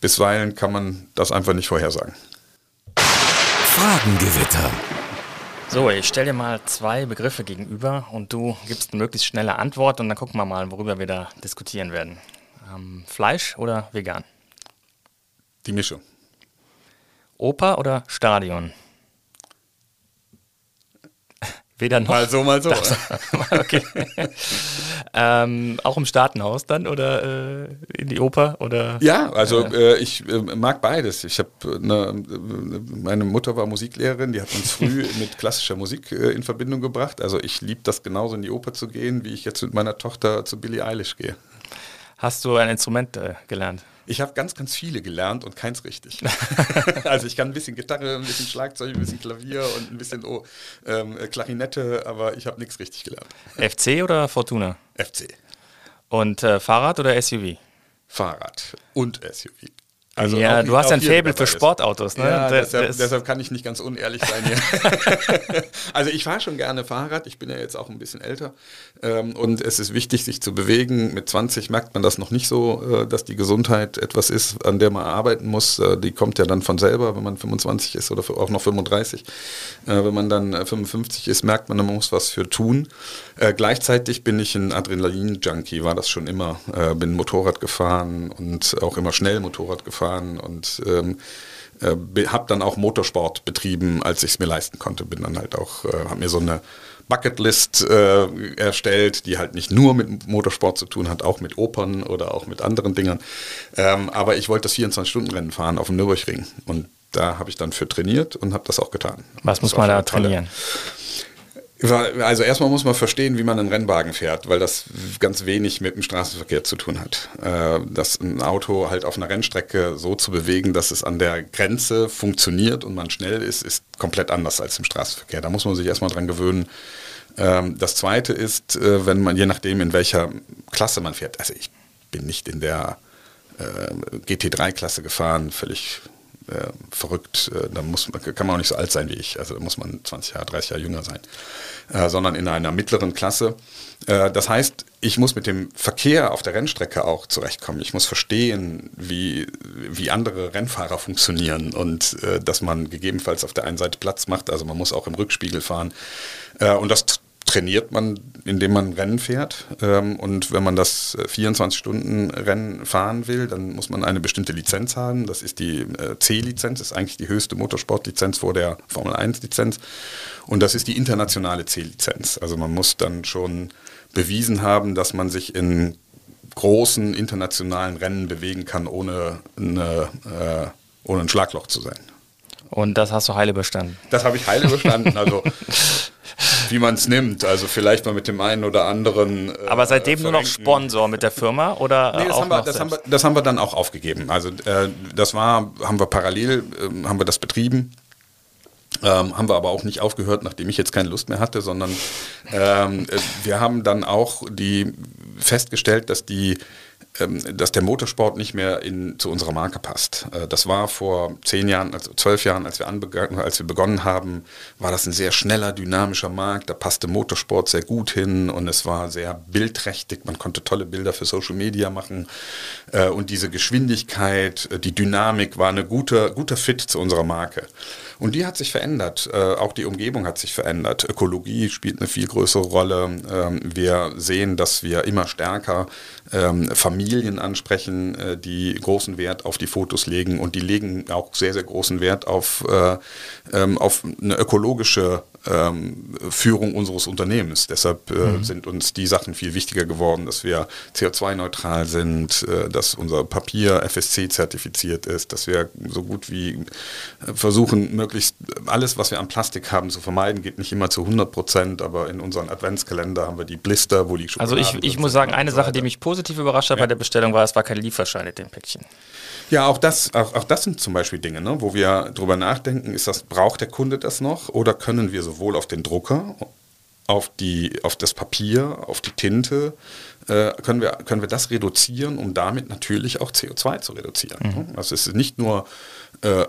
bisweilen kann man das einfach nicht vorhersagen. Fragengewitter. So, ich stelle dir mal zwei Begriffe gegenüber und du gibst eine möglichst schnelle Antwort und dann gucken wir mal, worüber wir da diskutieren werden. Ähm, Fleisch oder vegan? Die Mischung. Oper oder Stadion? Weder noch. Mal so, mal so. (laughs) okay. ähm, auch im Staatenhaus dann oder äh, in die Oper oder? Ja, also äh, ich äh, mag beides. Ich habe eine, meine Mutter war Musiklehrerin, die hat uns früh (laughs) mit klassischer Musik äh, in Verbindung gebracht. Also ich liebe das genauso in die Oper zu gehen, wie ich jetzt mit meiner Tochter zu Billie Eilish gehe. Hast du ein Instrument äh, gelernt? Ich habe ganz, ganz viele gelernt und keins richtig. (laughs) also ich kann ein bisschen Gitarre, ein bisschen Schlagzeug, ein bisschen Klavier und ein bisschen oh, ähm, Klarinette, aber ich habe nichts richtig gelernt. FC oder Fortuna? FC. Und äh, Fahrrad oder SUV? Fahrrad und SUV. Also ja, du hast ein Faible für Sportautos, ne? Ja, deshalb, deshalb, kann ich nicht ganz unehrlich sein hier. (laughs) also ich fahre schon gerne Fahrrad, ich bin ja jetzt auch ein bisschen älter ähm, und es ist wichtig, sich zu bewegen. Mit 20 merkt man das noch nicht so, äh, dass die Gesundheit etwas ist, an der man arbeiten muss. Äh, die kommt ja dann von selber, wenn man 25 ist oder auch noch 35. Äh, wenn man dann 55 ist, merkt man, man muss was für tun. gleichzeitig bin ich ein Adrenalin-Junkie, war das schon immer. bin Motorrad gefahren und auch immer schnell Motorrad gefahren gefahren und ähm, äh, habe dann auch Motorsport betrieben, als ich es mir leisten konnte. Bin dann halt auch, äh, habe mir so eine Bucketlist äh, erstellt, die halt nicht nur mit Motorsport zu tun hat, auch mit Opern oder auch mit anderen Dingern. Ähm, aber ich wollte das 24-Stunden-Rennen fahren auf dem Nürburgring und da habe ich dann für trainiert und habe das auch getan. Was muss man da trainieren? Also erstmal muss man verstehen, wie man einen Rennwagen fährt, weil das ganz wenig mit dem Straßenverkehr zu tun hat. Äh, das ein Auto halt auf einer Rennstrecke so zu bewegen, dass es an der Grenze funktioniert und man schnell ist, ist komplett anders als im Straßenverkehr. Da muss man sich erstmal dran gewöhnen. Ähm, das zweite ist, äh, wenn man, je nachdem in welcher Klasse man fährt, also ich bin nicht in der äh, GT3-Klasse gefahren, völlig äh, verrückt. Äh, da muss, kann man auch nicht so alt sein wie ich. Also da muss man 20 Jahre, 30 Jahre jünger sein. Äh, sondern in einer mittleren Klasse. Äh, das heißt, ich muss mit dem Verkehr auf der Rennstrecke auch zurechtkommen. Ich muss verstehen, wie, wie andere Rennfahrer funktionieren und äh, dass man gegebenenfalls auf der einen Seite Platz macht. Also man muss auch im Rückspiegel fahren. Äh, und das trainiert man, indem man Rennen fährt. Ähm, und wenn man das 24-Stunden-Rennen äh, fahren will, dann muss man eine bestimmte Lizenz haben. Das ist die äh, C-Lizenz, ist eigentlich die höchste Motorsportlizenz vor der Formel 1-Lizenz. Und das ist die internationale C-Lizenz. Also man muss dann schon bewiesen haben, dass man sich in großen internationalen Rennen bewegen kann, ohne, eine, äh, ohne ein Schlagloch zu sein. Und das hast du heile bestanden? Das habe ich heile bestanden. Also (laughs) wie man es nimmt. Also vielleicht mal mit dem einen oder anderen. Äh, Aber seitdem nur noch Sponsor mit der Firma oder? Nee, das, haben wir, das, haben wir, das haben wir dann auch aufgegeben. Also äh, das war, haben wir parallel, äh, haben wir das betrieben. Ähm, haben wir aber auch nicht aufgehört, nachdem ich jetzt keine Lust mehr hatte, sondern ähm, äh, wir haben dann auch die festgestellt, dass die dass der Motorsport nicht mehr in, zu unserer Marke passt. Äh, das war vor zehn Jahren, also zwölf Jahren, als wir, als wir begonnen haben, war das ein sehr schneller, dynamischer Markt. Da passte Motorsport sehr gut hin und es war sehr bildträchtig. Man konnte tolle Bilder für Social Media machen äh, und diese Geschwindigkeit, äh, die Dynamik war ein guter, guter Fit zu unserer Marke. Und die hat sich verändert. auch die Umgebung hat sich verändert. Ökologie spielt eine viel größere Rolle. Ähm, wir sehen, dass wir immer stärker ähm, Familien ansprechen, äh, die großen Wert auf die Fotos legen und die legen auch sehr, sehr großen Wert auf, äh, ähm, auf eine ökologische ähm, Führung unseres Unternehmens. Deshalb äh, mhm. sind uns die Sachen viel wichtiger geworden, dass wir CO2-neutral sind, äh, dass unser Papier FSC-zertifiziert ist, dass wir so gut wie äh, versuchen, möglichst alles, was wir an Plastik haben, zu vermeiden. Geht nicht immer zu 100 Prozent, aber in unseren Adventskalender haben wir die Blister, wo die Schokolade Also ich, ich muss sagen, eine Sache, die mich positiv überrascht hat ja. bei der Bestellung, war, es war kein Lieferschein in dem Päckchen. Ja, auch das, auch, auch das sind zum Beispiel Dinge, ne, wo wir drüber nachdenken, ist das, braucht der Kunde das noch oder können wir sowohl auf den Drucker, auf, die, auf das Papier, auf die Tinte, äh, können, wir, können wir das reduzieren, um damit natürlich auch CO2 zu reduzieren. Mhm. Ne? Also es ist nicht nur äh,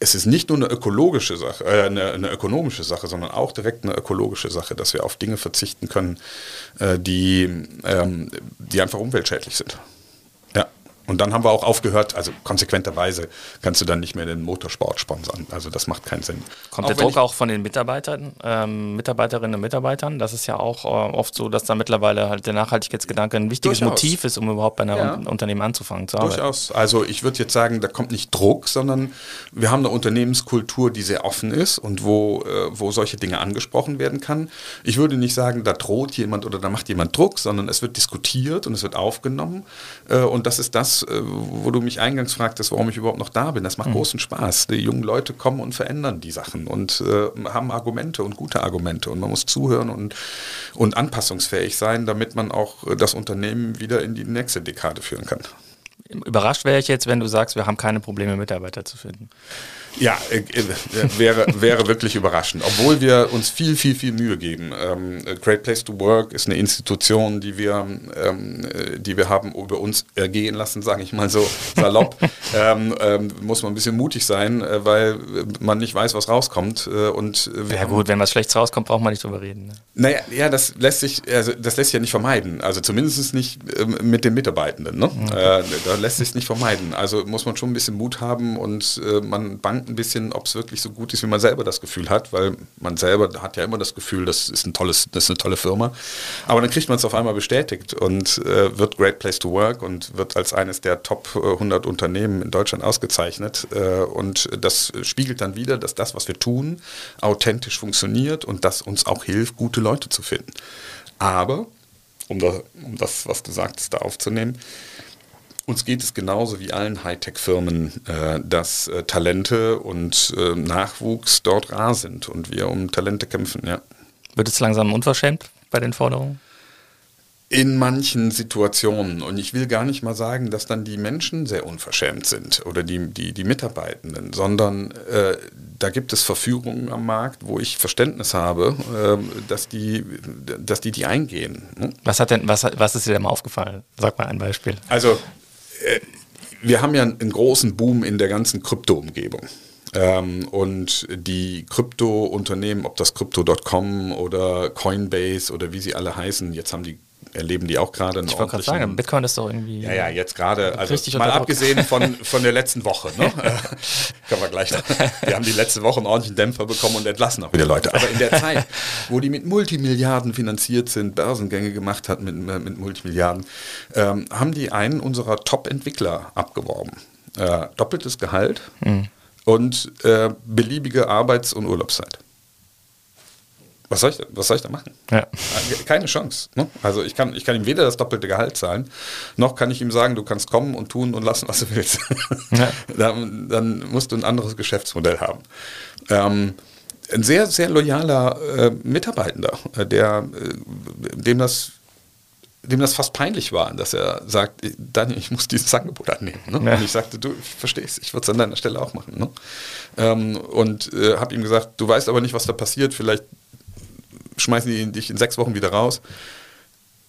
es ist nicht nur eine ökologische Sache, äh, eine, eine, ökonomische Sache, sondern auch direkt eine ökologische Sache, dass wir auf Dinge verzichten können, äh, die, ähm, die einfach umweltschädlich sind. Und dann haben wir auch aufgehört, also konsequenterweise kannst du dann nicht mehr den Motorsport sponsern. Also das macht keinen Sinn. Kommt auch der Druck auch von den Mitarbeitern, ähm, Mitarbeiterinnen und Mitarbeitern? Das ist ja auch äh, oft so, dass da mittlerweile halt der Nachhaltigkeitsgedanke ein wichtiges Durchaus. Motiv ist, um überhaupt bei einem ja. Unternehmen anzufangen zu arbeiten. Durchaus. Also ich würde jetzt sagen, da kommt nicht Druck, sondern wir haben eine Unternehmenskultur, die sehr offen ist und wo, äh, wo solche Dinge angesprochen werden kann. Ich würde nicht sagen, da droht jemand oder da macht jemand Druck, sondern es wird diskutiert und es wird aufgenommen. Äh, und das ist das, äh, wo du mich eingangs fragtest, warum ich überhaupt noch da bin. Das macht mhm. großen Spaß. Die jungen Leute kommen und verändern die Sachen und äh, haben Argumente und gute Argumente. Und man muss zuhören und, und anpassungsfähig sein, damit man auch das Unternehmen wieder in die nächste Dekade führen kann. Überrascht wäre ich jetzt, wenn du sagst, wir haben keine Probleme, Mitarbeiter zu finden. Ja, äh, äh, wäre, wäre wirklich überraschend. Obwohl wir uns viel, viel, viel Mühe geben. Ähm, Great Place to Work ist eine Institution, die wir, ähm, äh, die wir haben über uns ergehen lassen, sage ich mal so salopp. (laughs) ähm, ähm, muss man ein bisschen mutig sein, äh, weil man nicht weiß, was rauskommt. Äh, und ja gut, wenn was Schlechtes rauskommt, braucht man nicht drüber reden. Ne? Naja, ja, das lässt sich, also das lässt sich ja nicht vermeiden. Also zumindest nicht ähm, mit den Mitarbeitenden. Ne? Okay. Äh, da lässt sich nicht vermeiden. Also muss man schon ein bisschen Mut haben und man bangt ein bisschen, ob es wirklich so gut ist, wie man selber das Gefühl hat, weil man selber hat ja immer das Gefühl, das ist, ein tolles, das ist eine tolle Firma. Aber dann kriegt man es auf einmal bestätigt und äh, wird Great Place to Work und wird als eines der Top 100 Unternehmen in Deutschland ausgezeichnet. Äh, und das spiegelt dann wieder, dass das, was wir tun, authentisch funktioniert und das uns auch hilft, gute Leute zu finden. Aber, um das, um das was du sagtest, da aufzunehmen, uns geht es genauso wie allen Hightech-Firmen, äh, dass äh, Talente und äh, Nachwuchs dort rar sind und wir um Talente kämpfen, ja. Wird es langsam unverschämt bei den Forderungen? In manchen Situationen. Und ich will gar nicht mal sagen, dass dann die Menschen sehr unverschämt sind oder die, die, die Mitarbeitenden, sondern äh, da gibt es Verführungen am Markt, wo ich Verständnis habe, äh, dass, die, dass die die eingehen. Ne? Was, hat denn, was, was ist dir denn mal aufgefallen? Sag mal ein Beispiel. Also wir haben ja einen großen Boom in der ganzen Krypto-Umgebung. Ähm, und die Krypto-Unternehmen, ob das Crypto.com oder Coinbase oder wie sie alle heißen, jetzt haben die erleben die auch gerade. Ich wollte gerade sagen, Bitcoin ist doch irgendwie. Ja, ja, jetzt gerade, also mal abgesehen von, (laughs) von der letzten Woche, ne? (laughs) Können wir gleich. Wir haben die letzte Woche einen ordentlichen Dämpfer bekommen und entlassen auch wieder Leute. Aber in der Zeit, (laughs) wo die mit Multimilliarden finanziert sind, Börsengänge gemacht hat mit, mit Multimilliarden, ähm, haben die einen unserer Top-Entwickler abgeworben. Äh, doppeltes Gehalt mhm. und äh, beliebige Arbeits- und Urlaubszeit. Was soll ich, was soll ich da machen? Ja. Äh, keine Chance. Ne? Also ich kann, ich kann ihm weder das doppelte Gehalt zahlen, noch kann ich ihm sagen, du kannst kommen und tun und lassen, was du willst. Ja. (laughs) dann, dann, musst du ein anderes Geschäftsmodell haben. Ähm, ein sehr, sehr loyaler äh, Mitarbeitender, äh, der, äh, dem das dem das fast peinlich war, dass er sagt, Daniel, ich muss dieses Angebot annehmen. Ne? Ja. Und ich sagte, du, ich verstehe es, ich würde es an deiner Stelle auch machen. Ne? Ähm, und äh, habe ihm gesagt, du weißt aber nicht, was da passiert, vielleicht schmeißen die dich in sechs Wochen wieder raus.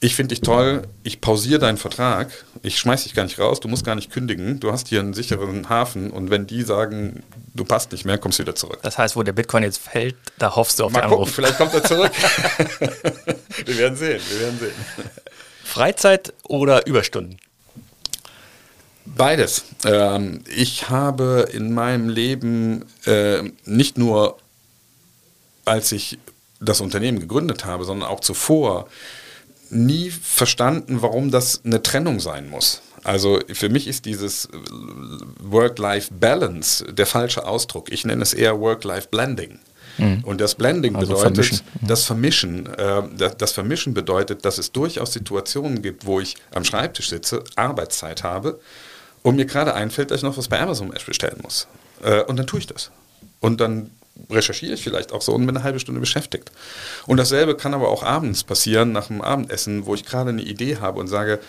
Ich finde dich toll, ich pausiere deinen Vertrag, ich schmeiß dich gar nicht raus, du musst gar nicht kündigen, du hast hier einen sicheren Hafen und wenn die sagen, du passt nicht mehr, kommst du wieder zurück. Das heißt, wo der Bitcoin jetzt fällt, da hoffst du auf Mal den gucken, Anruf. vielleicht kommt er zurück. (laughs) (laughs) wir werden sehen, wir werden sehen. Freizeit oder Überstunden? Beides. Ähm, ich habe in meinem Leben äh, nicht nur, als ich das Unternehmen gegründet habe, sondern auch zuvor, nie verstanden, warum das eine Trennung sein muss. Also für mich ist dieses Work-Life-Balance der falsche Ausdruck. Ich nenne es eher Work-Life-Blending. Mhm. Und das Blending also bedeutet, vermischen. Mhm. das Vermischen, äh, das, das, Vermischen bedeutet, dass es durchaus Situationen gibt, wo ich am Schreibtisch sitze, Arbeitszeit habe und mir gerade einfällt, dass ich noch was bei Amazon bestellen muss. Äh, und dann tue ich das. Und dann recherchiere ich vielleicht auch so und bin eine halbe Stunde beschäftigt. Und dasselbe kann aber auch abends passieren, nach dem Abendessen, wo ich gerade eine Idee habe und sage,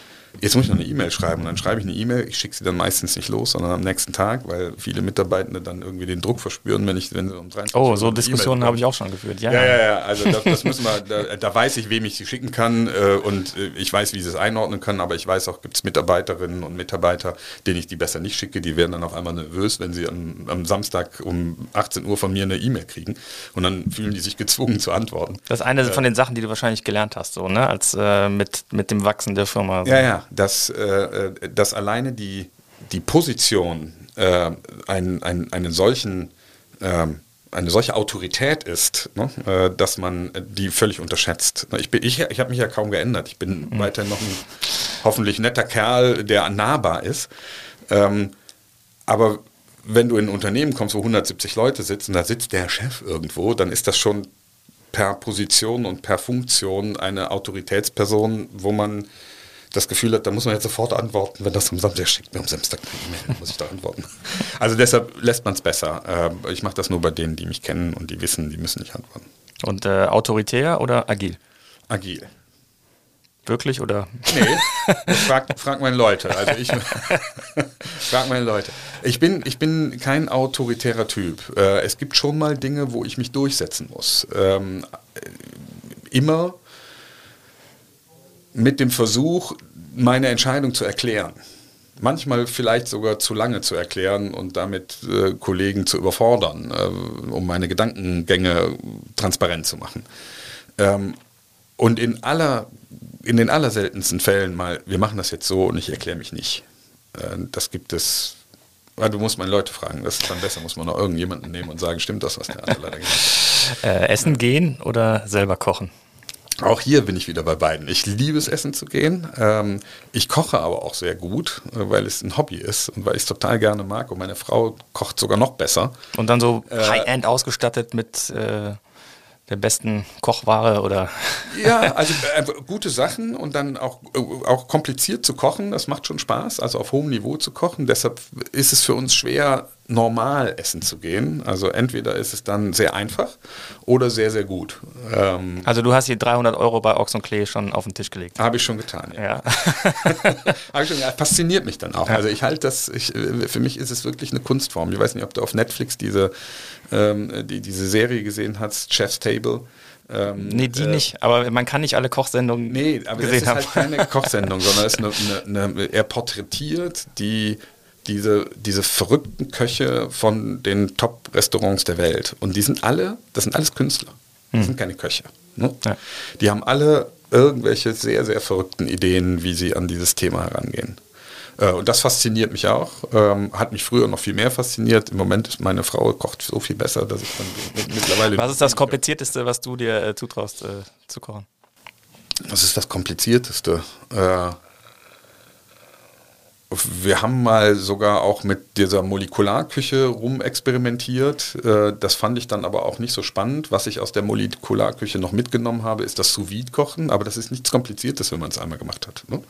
Jetzt muss ich noch eine E-Mail schreiben und dann schreibe ich eine E-Mail. Ich schicke sie dann meistens nicht los, sondern am nächsten Tag, weil viele Mitarbeitende dann irgendwie den Druck verspüren, wenn ich, wenn sie um 23 Oh, so Diskussionen habe ich auch schon geführt. Ja, ja, ja. ja. Also das, das müssen wir, da, da, weiß ich, wem ich sie schicken kann äh, und äh, ich weiß, wie sie es einordnen können, aber ich weiß auch, gibt es Mitarbeiterinnen und Mitarbeiter, denen ich die besser nicht schicke, die werden dann auf einmal nervös, wenn sie am, am Samstag um 18 Uhr von mir eine E-Mail kriegen und dann fühlen die sich gezwungen zu antworten. Das ist eine äh, von den Sachen, die du wahrscheinlich gelernt hast, so, ne? Als äh, mit, mit dem Wachsen der Firma. So. Ja, ja, das äh, äh, dass alleine die, die Position äh, ein, ein, einen solchen, äh, eine solche Autorität ist, ne, äh, dass man die völlig unterschätzt. Ich, ich, ich habe mich ja kaum geändert. Ich bin mhm. weiterhin noch ein hoffentlich netter Kerl, der nahbar ist. Ähm, aber wenn du in ein Unternehmen kommst, wo 170 Leute sitzen, da sitzt der Chef irgendwo, dann ist das schon per Position und per Funktion eine Autoritätsperson, wo man das Gefühl hat, da muss man jetzt sofort antworten, wenn das am Samstag schickt mir am Samstag eine E-Mail, muss ich da antworten. (laughs) Also deshalb lässt man es besser. Äh, ich mache das nur bei denen, die mich kennen und die wissen, die müssen nicht antworten. Und äh, autoritär oder agil? Agil. Wirklich oder? Nee, (laughs) frag, frag meine Leute. Also ich (laughs) frag meine Leute. Ich bin, ich bin kein autoritärer Typ. Äh, es gibt schon mal Dinge, wo ich mich durchsetzen muss. Ähm, immer mit dem Versuch, meine Entscheidung zu erklären. Manchmal vielleicht sogar zu lange zu erklären und damit äh, Kollegen zu überfordern, äh, um meine Gedankengänge transparent zu machen. Ähm, und in aller, in den allerseltensten Fällen mal, wir machen das jetzt so und ich erkläre mich nicht. Äh, das gibt es ja, du musst meine Leute fragen, das ist dann besser, muss man noch irgendjemanden nehmen und sagen, stimmt das, was der andere leider gesagt hat. Äh, essen gehen oder selber kochen? Auch hier bin ich wieder bei beiden. Ich liebe es, essen zu gehen. Ähm, ich koche aber auch sehr gut, äh, weil es ein Hobby ist und weil ich es total gerne mag. Und meine Frau kocht sogar noch besser. Und dann so äh, High-End ausgestattet mit äh, der besten Kochware oder? (laughs) Ja, also äh, gute Sachen und dann auch, äh, auch kompliziert zu kochen, das macht schon Spaß, also auf hohem Niveau zu kochen. Deshalb ist es für uns schwer, normal essen zu gehen. Also entweder ist es dann sehr einfach oder sehr, sehr gut. Ähm, also du hast hier 300 Euro bei Ochs und Klee schon auf den Tisch gelegt. Habe ich schon getan, ja. ja. (laughs) (laughs) ich schon, ja fasziniert mich dann auch. Also ich halte das, ich, für mich ist es wirklich eine Kunstform. Ich weiß nicht, ob du auf Netflix diese, ähm, die, diese Serie gesehen hast, Chef's Table. Ähm, nee, die äh, nicht, aber man kann nicht alle Kochsendungen Nee, aber gesehen es ist halt keine Kochsendung, sondern es ist (laughs) eine, eine, eine, er porträtiert die diese, diese verrückten Köche von den Top-Restaurants der Welt. Und die sind alle, das sind alles Künstler. Das hm. sind keine Köche. Ne? Ja. Die haben alle irgendwelche sehr, sehr verrückten Ideen, wie sie an dieses Thema herangehen. Äh, und das fasziniert mich auch. Ähm, hat mich früher noch viel mehr fasziniert. Im Moment ist meine Frau kocht so viel besser, dass ich dann mittlerweile. Was ist das Komplizierteste, was du dir äh, zutraust äh, zu kochen? Was ist das Komplizierteste? Wir haben mal sogar auch mit dieser Molekularküche rumexperimentiert. Äh, das fand ich dann aber auch nicht so spannend. Was ich aus der Molekularküche noch mitgenommen habe, ist das sous kochen Aber das ist nichts Kompliziertes, wenn man es einmal gemacht hat. Ne?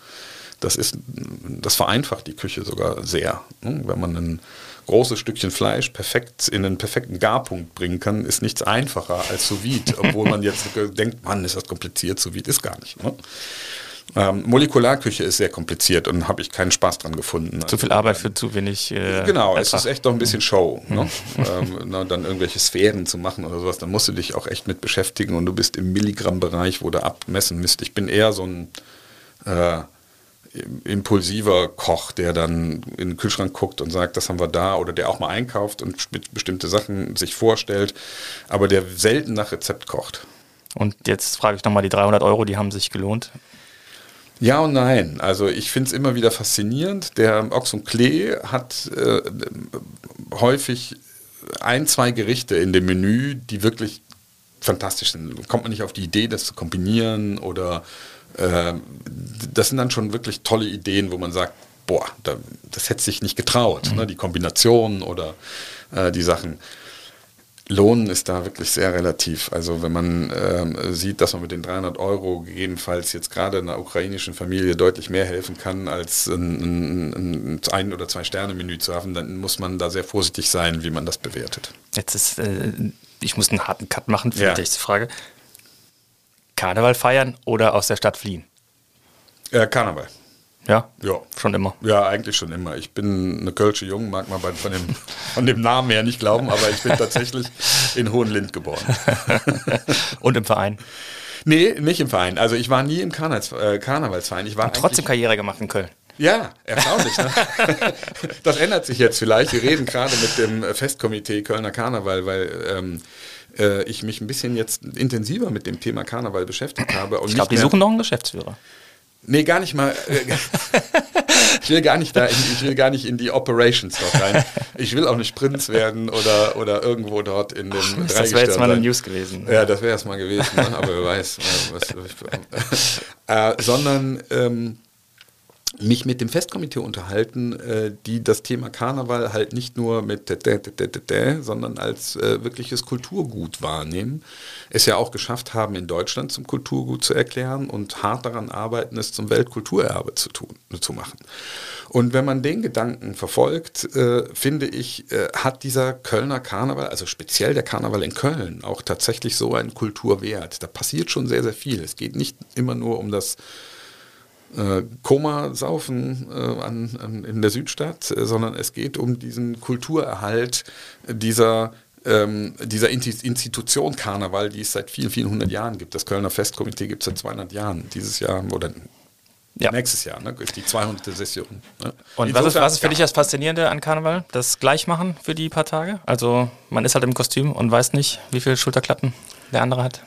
Das, ist, das vereinfacht die Küche sogar sehr. Ne? Wenn man ein großes Stückchen Fleisch perfekt in einen perfekten Garpunkt bringen kann, ist nichts einfacher als sous (laughs) Obwohl man jetzt denkt, Mann, ist das kompliziert. Sous ist gar nicht. Ne? Ähm, Molekularküche ist sehr kompliziert und habe ich keinen Spaß dran gefunden. Zu viel Arbeit für zu wenig. Äh, genau, einfach. es ist echt doch ein bisschen Show. Mhm. Ne? (laughs) ähm, na, dann irgendwelche Sphären zu machen oder sowas, dann musst du dich auch echt mit beschäftigen und du bist im Milligramm-Bereich, wo du abmessen müsst. Ich bin eher so ein äh, impulsiver Koch, der dann in den Kühlschrank guckt und sagt, das haben wir da, oder der auch mal einkauft und bestimmte Sachen sich vorstellt, aber der selten nach Rezept kocht. Und jetzt frage ich nochmal, die 300 Euro, die haben sich gelohnt. Ja und nein. Also ich finde es immer wieder faszinierend. Der Ochs und Klee hat äh, häufig ein, zwei Gerichte in dem Menü, die wirklich fantastisch sind. Kommt man nicht auf die Idee, das zu kombinieren oder äh, das sind dann schon wirklich tolle Ideen, wo man sagt, boah, da, das hätte sich nicht getraut. Mhm. Ne? Die Kombinationen oder äh, die Sachen. Lohnen ist da wirklich sehr relativ. Also wenn man ähm, sieht, dass man mit den 300 Euro gegebenenfalls jetzt gerade einer ukrainischen Familie deutlich mehr helfen kann, als ein, ein, ein oder zwei Sterne Menü zu haben, dann muss man da sehr vorsichtig sein, wie man das bewertet. Jetzt ist, äh, ich muss einen harten Cut machen für ja. die nächste Frage. Karneval feiern oder aus der Stadt fliehen? Äh, Karneval. Ja? Ja. Schon immer. Ja, eigentlich schon immer. Ich bin eine Kölsche Jung, mag man von dem, von dem Namen her nicht glauben, aber ich bin tatsächlich in Hohenlind geboren. (laughs) Und im Verein? Nee, nicht im Verein. Also ich war nie im Karnevals, äh, Karnevalsverein. Ich war Und trotzdem Karriere gemacht in Köln. Ja, erstaunlich. Ne? (laughs) Das ändert sich jetzt vielleicht. Wir reden gerade mit dem Festkomitee Kölner Karneval, weil ähm, äh, ich mich ein bisschen jetzt intensiver mit dem Thema Karneval beschäftigt habe. ich glaube, die suchen noch einen Geschäftsführer. Nee, gar nicht mal. Äh, (laughs) ich will gar nicht da, in, ich will gar nicht in die Operations dort rein. Ich will auch nicht Prinz werden oder, oder irgendwo dort in dem Ach, Das wäre jetzt mal eine News gewesen. Ja, das wäre es mal gewesen, ne? aber wer weiß. Äh, was, äh, sondern ähm, mich mit dem Festkomitee unterhalten, äh, die das Thema Karneval halt nicht nur mit sondern als äh, wirkliches Kulturgut wahrnehmen. Es ja auch geschafft haben, in Deutschland zum Kulturgut zu erklären und hart daran arbeiten, es zum Weltkulturerbe zu, tun, zu machen. Und wenn man den Gedanken verfolgt, äh, finde ich, äh, hat dieser Kölner Karneval, also speziell der Karneval in Köln, auch tatsächlich so einen Kulturwert. Da passiert schon sehr, sehr viel. Es geht nicht immer nur um das äh, Koma-Saufen äh, an, an, in der Südstadt, äh, sondern es geht um diesen Kulturerhalt dieser ähm, dieser Institution Karneval, die es seit vielen, vielen hundert Jahren gibt. Das Kölner Festkomitee gibt es seit 200 Jahren. Dieses Jahr oder ja. nächstes Jahr ne, ist die 200. Session. Ne? Und was ist, was ist für dich das Faszinierende an Karneval? Das Gleichmachen für die paar Tage? Also man ist halt im Kostüm und weiß nicht, wie viele Schulterklappen der andere hat.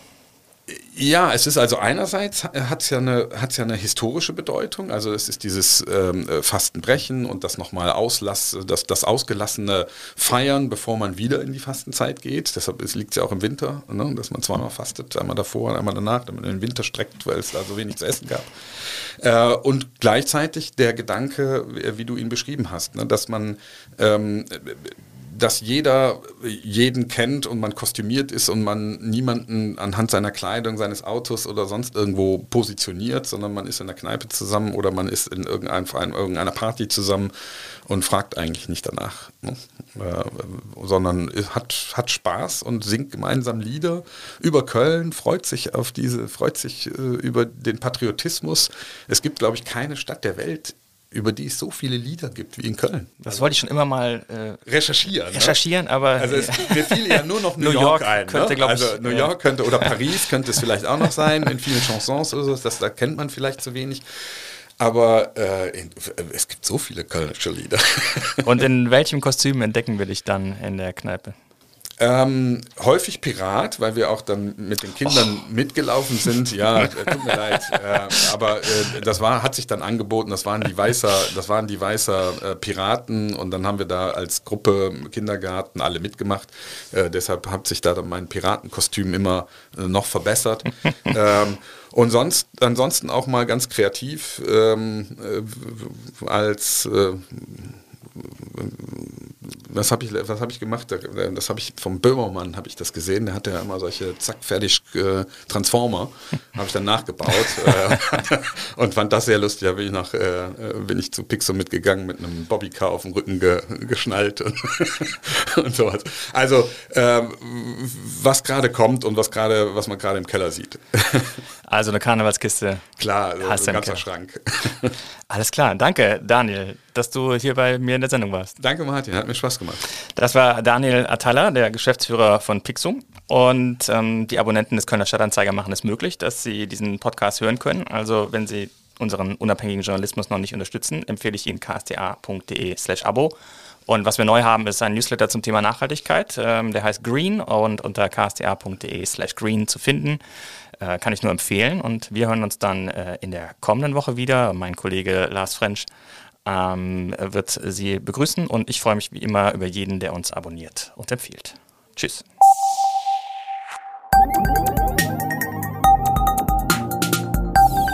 Ja, es ist also einerseits hat es ja, eine, ja eine historische Bedeutung, also es ist dieses ähm, äh, Fastenbrechen und das nochmal Auslass, das, das ausgelassene Feiern, bevor man wieder in die Fastenzeit geht. Deshalb liegt es ja auch im Winter, ne, dass man zweimal fastet, einmal davor einmal danach, damit man den Winter streckt, weil es da so wenig zu essen gab. Äh, und gleichzeitig der Gedanke, wie du ihn beschrieben hast, ne, dass man ähm, dass jeder jeden kennt und man kostümiert ist und man niemanden anhand seiner Kleidung, seines Autos oder sonst irgendwo positioniert, sondern man ist in der Kneipe zusammen oder man ist in irgendeinem Verein, irgendeiner Party zusammen und fragt eigentlich nicht danach, ne? äh, sondern hat, hat Spaß und singt gemeinsam Lieder über Köln, freut sich auf diese, freut sich äh, über den Patriotismus. Es gibt, glaube ich, keine Stadt der Welt, über die es so viele Lieder gibt wie in Köln. Das also wollte ich schon immer mal äh, recherchieren. Recherchieren, ne? aber. Also es, mir fiel ja nur noch (laughs) New, New York, York, ein. Ne? Könnte, ne? Also New York könnte oder Paris könnte es vielleicht auch noch sein, in vielen Chansons oder so, das, da kennt man vielleicht zu wenig. Aber äh, in, es gibt so viele kölnische Lieder. Und in welchem Kostüm entdecken wir dich dann in der Kneipe? Ähm, häufig Pirat, weil wir auch dann mit den Kindern oh. mitgelaufen sind. Ja, (laughs) äh, tut mir leid. Äh, aber äh, das war, hat sich dann angeboten, das waren die Weißer, das waren die Weißer äh, Piraten und dann haben wir da als Gruppe Kindergarten alle mitgemacht. Äh, deshalb hat sich da dann mein Piratenkostüm immer äh, noch verbessert. (laughs) ähm, und sonst, ansonsten auch mal ganz kreativ ähm, als was habe ich, hab ich gemacht? Das habe ich vom Böhmermann habe ich das gesehen. Der hatte ja immer solche zack fertig äh, Transformer, habe ich dann nachgebaut äh, (laughs) und fand das sehr lustig. Da bin ich nach, äh, bin ich zu Pixel mitgegangen mit einem Bobbycar auf dem Rücken ge, geschnallt und, (laughs) und sowas. Also ähm, was gerade kommt und was gerade, was man gerade im Keller sieht. (laughs) Also eine Karnevalskiste. Klar, also hast ein ganzer Schrank. (laughs) Alles klar, danke Daniel, dass du hier bei mir in der Sendung warst. Danke Martin, hat mir Spaß gemacht. Das war Daniel Atalla, der Geschäftsführer von Pixum. Und ähm, die Abonnenten des Kölner Stadtanzeiger machen es möglich, dass sie diesen Podcast hören können. Also wenn sie unseren unabhängigen Journalismus noch nicht unterstützen, empfehle ich Ihnen ksta.de slash Abo. Und was wir neu haben, ist ein Newsletter zum Thema Nachhaltigkeit. Ähm, der heißt Green und unter ksta.de slash green zu finden. Äh, kann ich nur empfehlen. Und wir hören uns dann äh, in der kommenden Woche wieder. Mein Kollege Lars French ähm, wird Sie begrüßen und ich freue mich wie immer über jeden, der uns abonniert und empfiehlt. Tschüss.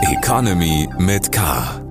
Economy mit K.